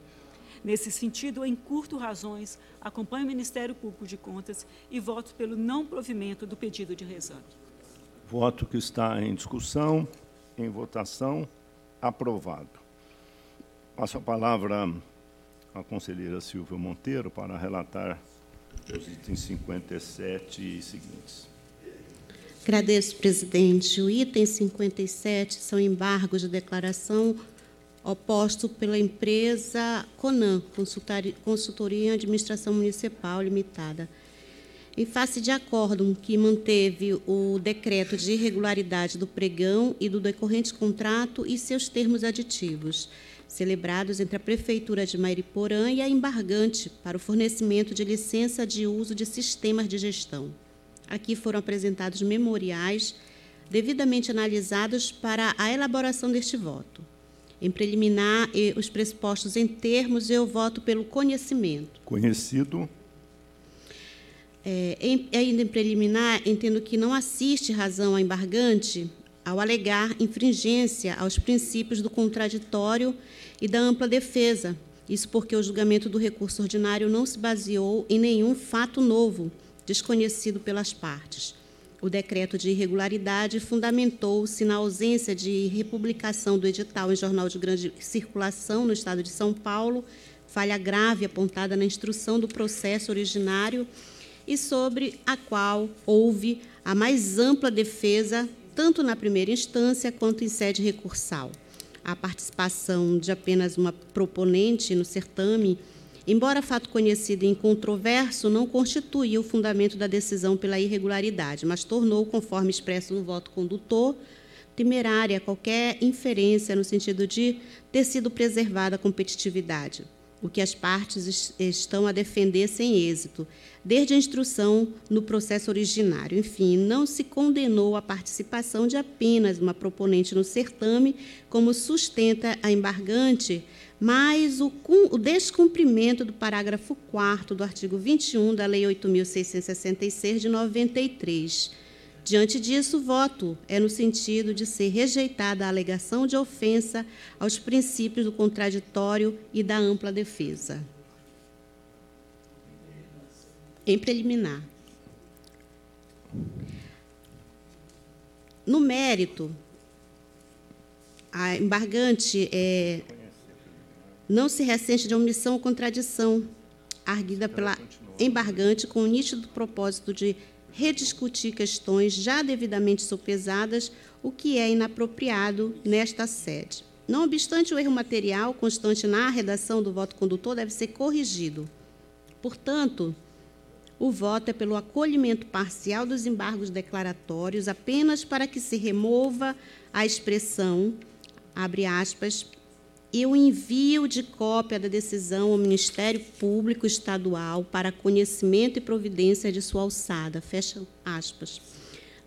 Nesse sentido, em curto razões, acompanho o Ministério Público de Contas e voto pelo não provimento do pedido de reexame. Voto que está em discussão, em votação, aprovado. Passo a palavra à conselheira Silvia Monteiro para relatar os itens 57 e seguintes. Agradeço, presidente. O item 57 são embargos de declaração oposto pela empresa Conan, Consultoria em Administração Municipal Limitada. Em face de acórdão que manteve o decreto de irregularidade do pregão e do decorrente contrato e seus termos aditivos, celebrados entre a Prefeitura de Mairiporã e a embargante para o fornecimento de licença de uso de sistemas de gestão. Aqui foram apresentados memoriais devidamente analisados para a elaboração deste voto. Em preliminar, os pressupostos em termos, eu voto pelo conhecimento. Conhecido. É, em, ainda em preliminar, entendo que não assiste razão a embargante ao alegar infringência aos princípios do contraditório e da ampla defesa. Isso porque o julgamento do recurso ordinário não se baseou em nenhum fato novo, desconhecido pelas partes. O decreto de irregularidade fundamentou-se na ausência de republicação do edital em jornal de grande circulação no estado de São Paulo, falha grave apontada na instrução do processo originário e sobre a qual houve a mais ampla defesa, tanto na primeira instância quanto em sede recursal. A participação de apenas uma proponente no certame embora fato conhecido e incontroverso, não constituía o fundamento da decisão pela irregularidade, mas tornou, conforme expresso no voto condutor, temerária qualquer inferência no sentido de ter sido preservada a competitividade, o que as partes estão a defender sem êxito, desde a instrução no processo originário. Enfim, não se condenou a participação de apenas uma proponente no certame, como sustenta a embargante mas o, o descumprimento do parágrafo 4 do artigo 21 da Lei 8.666 de 93. Diante disso, o voto é no sentido de ser rejeitada a alegação de ofensa aos princípios do contraditório e da ampla defesa. Em preliminar. No mérito, a embargante é, não se ressente de omissão ou contradição, arguida pela embargante com o nítido propósito de rediscutir questões já devidamente sopesadas, o que é inapropriado nesta sede. Não obstante, o erro material constante na redação do voto condutor deve ser corrigido. Portanto, o voto é pelo acolhimento parcial dos embargos declaratórios, apenas para que se remova a expressão, abre aspas, e o envio de cópia da decisão ao Ministério Público Estadual para conhecimento e providência de sua alçada, fecha aspas,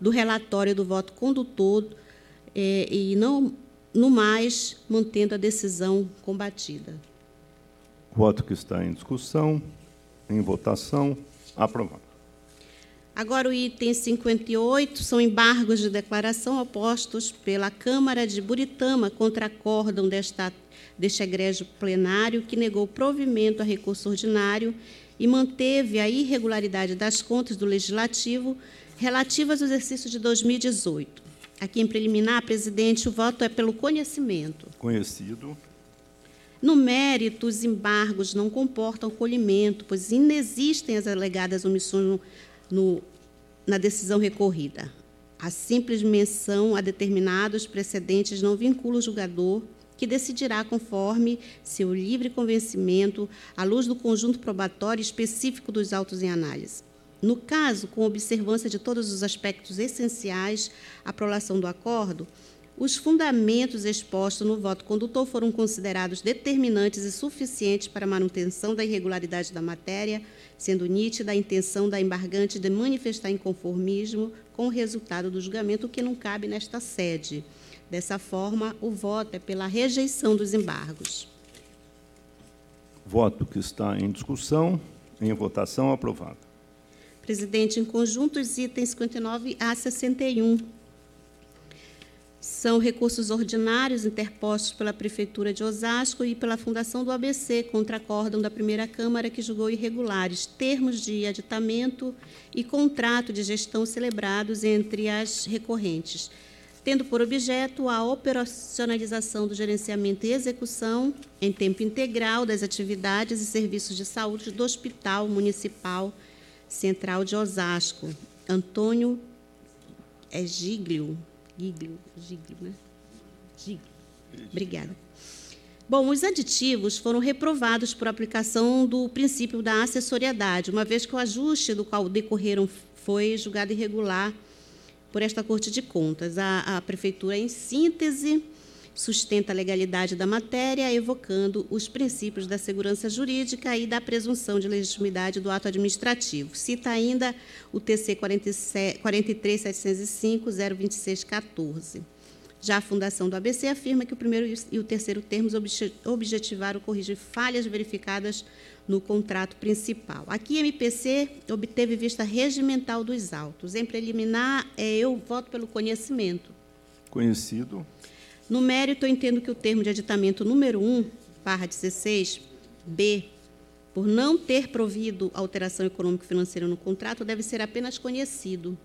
do relatório do voto condutor é, e não no mais mantendo a decisão combatida. Voto que está em discussão, em votação, aprovado. Agora, o item 58 são embargos de declaração opostos pela Câmara de Buritama contra acórdão desta deste egrégio plenário, que negou provimento a recurso ordinário e manteve a irregularidade das contas do Legislativo relativas ao exercício de 2018. Aqui em preliminar, presidente, o voto é pelo conhecimento. Conhecido. No mérito, os embargos não comportam acolhimento, pois inexistem as alegadas omissões no, no, na decisão recorrida. A simples menção a determinados precedentes não vincula o julgador que decidirá conforme seu livre convencimento, à luz do conjunto probatório específico dos autos em análise. No caso, com observância de todos os aspectos essenciais à prolação do acordo, os fundamentos expostos no voto condutor foram considerados determinantes e suficientes para a manutenção da irregularidade da matéria, sendo nítida a intenção da embargante de manifestar inconformismo com o resultado do julgamento, o que não cabe nesta sede. Dessa forma, o voto é pela rejeição dos embargos. Voto que está em discussão, em votação, aprovado. Presidente, em conjunto, os itens 59 a 61. São recursos ordinários interpostos pela Prefeitura de Osasco e pela Fundação do ABC contra acórdão da primeira Câmara que julgou irregulares termos de aditamento e contrato de gestão celebrados entre as recorrentes, tendo por objeto a operacionalização do gerenciamento e execução em tempo integral das atividades e serviços de saúde do Hospital Municipal Central de Osasco. Antônio é Giglio, Giglio, Giglio, né? Giglio. Obrigada. Bom, os aditivos foram reprovados por aplicação do princípio da assessoriedade, uma vez que o ajuste do qual decorreram foi julgado irregular por esta Corte de Contas. A, a Prefeitura, em síntese, sustenta a legalidade da matéria, evocando os princípios da segurança jurídica e da presunção de legitimidade do ato administrativo. Cita ainda o TC 43705-02614. Já a Fundação do ABC afirma que o primeiro e o terceiro termos objetivaram corrigir falhas verificadas no contrato principal. Aqui, MPC obteve vista regimental dos autos. Em preliminar, é, eu voto pelo conhecimento. Conhecido. No mérito, eu entendo que o termo de aditamento número 1, barra 16, B, por não ter provido alteração econômico-financeira no contrato, deve ser apenas conhecido.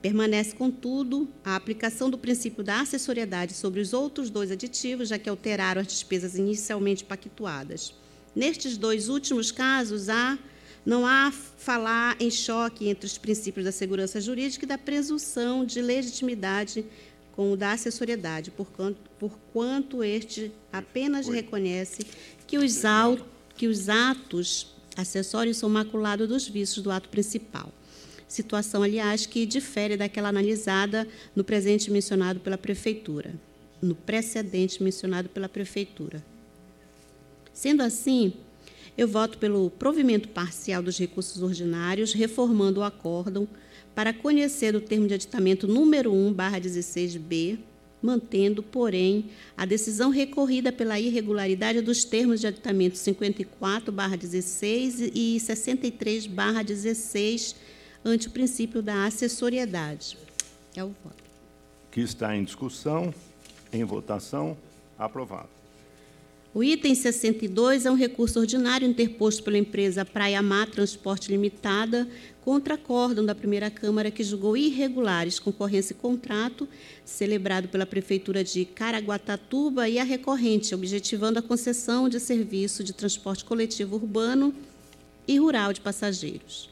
Permanece, contudo, a aplicação do princípio da assessoriedade sobre os outros dois aditivos, já que alteraram as despesas inicialmente pactuadas. Nestes dois últimos casos, há, não há falar em choque entre os princípios da segurança jurídica e da presunção de legitimidade com o da assessoriedade, por quanto, por quanto este apenas reconhece que os, que os atos acessórios são maculados dos vícios do ato principal. Situação, aliás, que difere daquela analisada no presente mencionado pela Prefeitura, no precedente mencionado pela Prefeitura. Sendo assim, eu voto pelo provimento parcial dos recursos ordinários, reformando o acórdão para conhecer o termo de aditamento número 1, barra 16b, mantendo, porém, a decisão recorrida pela irregularidade dos termos de aditamento 54, barra 16 e 63, barra 16, ante o princípio da assessoriedade. É o voto. Que está em discussão, em votação, aprovado. O item 62 é um recurso ordinário interposto pela empresa Praia Mar Transporte Limitada contra acórdão da primeira Câmara que julgou irregulares concorrência e contrato celebrado pela Prefeitura de Caraguatatuba e a recorrente, objetivando a concessão de serviço de transporte coletivo urbano e rural de passageiros.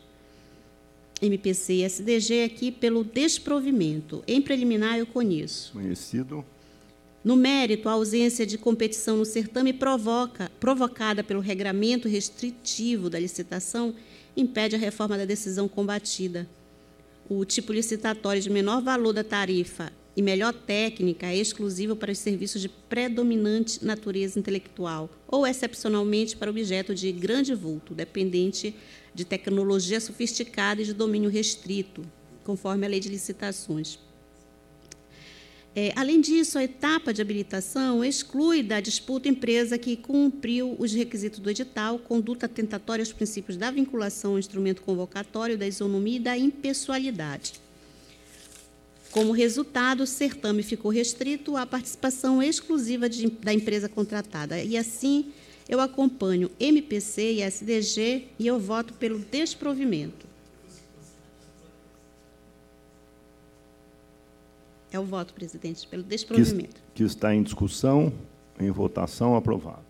MPC e SDG aqui pelo desprovimento. Em preliminar, eu conheço. Conhecido. No mérito, a ausência de competição no certame provoca, provocada pelo regramento restritivo da licitação impede a reforma da decisão combatida. O tipo licitatório de menor valor da tarifa e melhor técnica é exclusivo para os serviços de predominante natureza intelectual ou excepcionalmente para objeto de grande vulto, dependente de tecnologia sofisticada e de domínio restrito, conforme a lei de licitações. É, além disso, a etapa de habilitação exclui da disputa empresa que cumpriu os requisitos do edital, conduta tentatória aos princípios da vinculação ao instrumento convocatório, da isonomia e da impessoalidade. Como resultado, o certame ficou restrito à participação exclusiva de, da empresa contratada. E assim, eu acompanho MPC e SDG e eu voto pelo desprovimento. É o voto, presidente, pelo desprovimento. Que, que está em discussão, em votação, aprovado.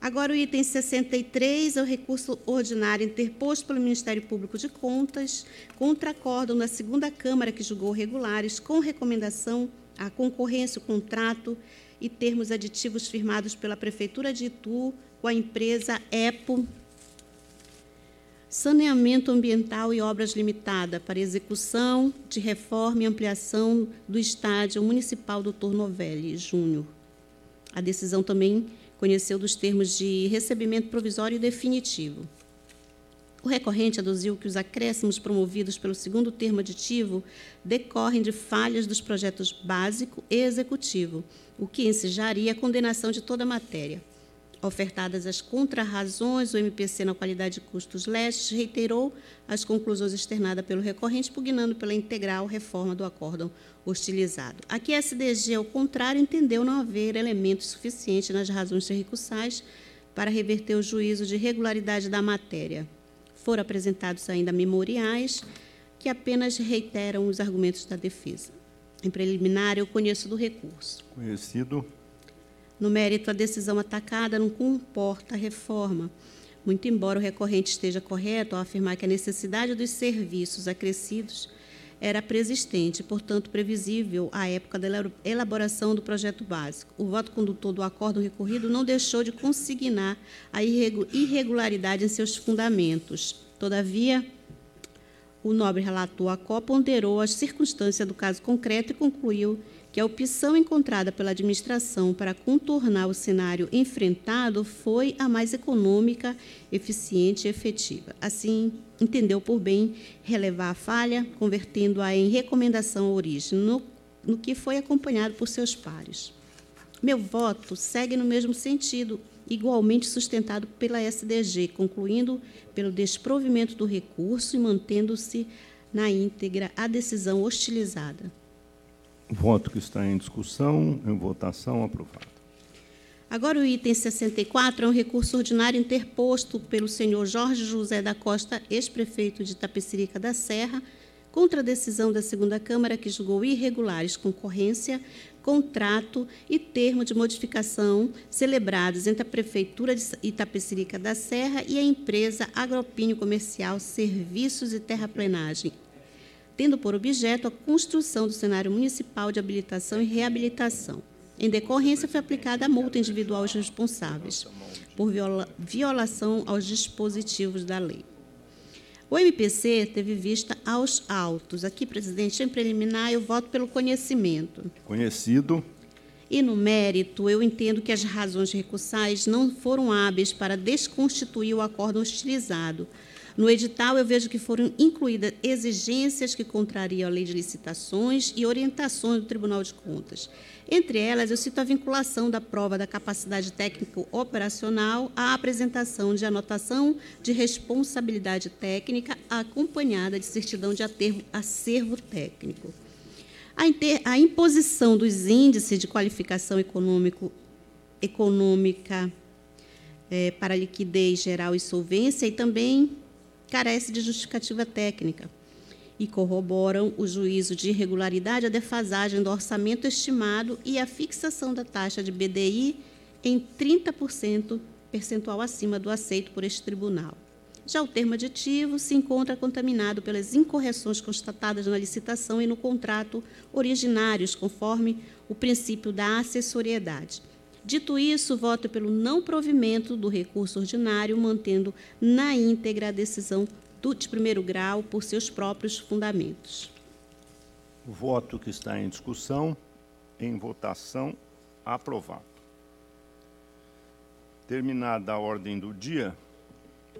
Agora, o item 63 é o recurso ordinário interposto pelo Ministério Público de Contas contra acórdão da segunda Câmara que julgou regulares com recomendação à concorrência, o contrato e termos aditivos firmados pela Prefeitura de Itu com a empresa EPO Saneamento Ambiental e Obras Limitada para execução de reforma e ampliação do estádio municipal do Novelli Júnior. A decisão também conheceu dos termos de recebimento provisório e definitivo. O recorrente aduziu que os acréscimos promovidos pelo segundo termo aditivo decorrem de falhas dos projetos básico e executivo, o que ensejaria a condenação de toda a matéria. Ofertadas as contrarrazões, o MPC, na qualidade de custos lestes, reiterou as conclusões externadas pelo recorrente, pugnando pela integral reforma do acórdão hostilizado. Aqui a SDG, ao contrário, entendeu não haver elementos suficientes nas razões recursais para reverter o juízo de regularidade da matéria. Foram apresentados ainda memoriais que apenas reiteram os argumentos da defesa. Em preliminar, eu conheço do recurso. Conhecido. No mérito, a decisão atacada não comporta reforma, muito embora o recorrente esteja correto ao afirmar que a necessidade dos serviços acrescidos era preexistente, portanto previsível à época da elaboração do projeto básico. O voto condutor do acordo recorrido não deixou de consignar a irregularidade em seus fundamentos. Todavia, o nobre relator ACO ponderou as circunstâncias do caso concreto e concluiu que a opção encontrada pela administração para contornar o cenário enfrentado foi a mais econômica, eficiente e efetiva. Assim, entendeu por bem relevar a falha, convertendo-a em recomendação à origem, no, no que foi acompanhado por seus pares. Meu voto segue no mesmo sentido, igualmente sustentado pela SDG, concluindo pelo desprovimento do recurso e mantendo-se na íntegra a decisão hostilizada. Voto que está em discussão, em votação, aprovado. Agora o item 64 é um recurso ordinário interposto pelo senhor Jorge José da Costa, ex-prefeito de Tapecerica da Serra, contra a decisão da segunda Câmara que julgou irregulares concorrência, contrato e termo de modificação celebrados entre a Prefeitura de Itapecerica da Serra e a empresa Agropínio Comercial Serviços e Terraplenagem, tendo por objeto a construção do cenário municipal de habilitação e reabilitação. Em decorrência, foi aplicada a multa individual aos responsáveis por viola violação aos dispositivos da lei. O MPC teve vista aos autos. Aqui, presidente, em preliminar, eu voto pelo conhecimento. Conhecido. E no mérito, eu entendo que as razões recursais não foram hábeis para desconstituir o acordo hostilizado, no edital, eu vejo que foram incluídas exigências que contrariam a lei de licitações e orientações do Tribunal de Contas. Entre elas, eu cito a vinculação da prova da capacidade técnico-operacional à apresentação de anotação de responsabilidade técnica acompanhada de certidão de atervo, acervo técnico. A, inter, a imposição dos índices de qualificação econômico, econômica é, para liquidez geral e solvência e também carece de justificativa técnica e corroboram o juízo de irregularidade, a defasagem do orçamento estimado e a fixação da taxa de BDI em 30% percentual acima do aceito por este tribunal. Já o termo aditivo se encontra contaminado pelas incorreções constatadas na licitação e no contrato originários, conforme o princípio da assessoriedade. Dito isso, voto pelo não provimento do recurso ordinário, mantendo na íntegra a decisão do, de primeiro grau por seus próprios fundamentos. O voto que está em discussão, em votação, aprovado. Terminada a ordem do dia,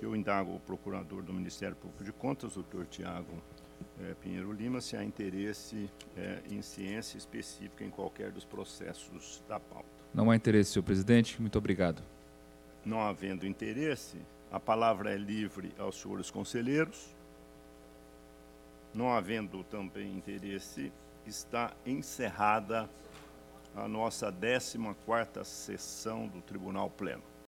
eu indago o procurador do Ministério Público de Contas, doutor Tiago é, Pinheiro Lima, se há interesse é, em ciência específica em qualquer dos processos da pauta. Não há interesse, senhor presidente. Muito obrigado. Não havendo interesse, a palavra é livre aos senhores conselheiros. Não havendo também interesse, está encerrada a nossa 14ª sessão do Tribunal Pleno.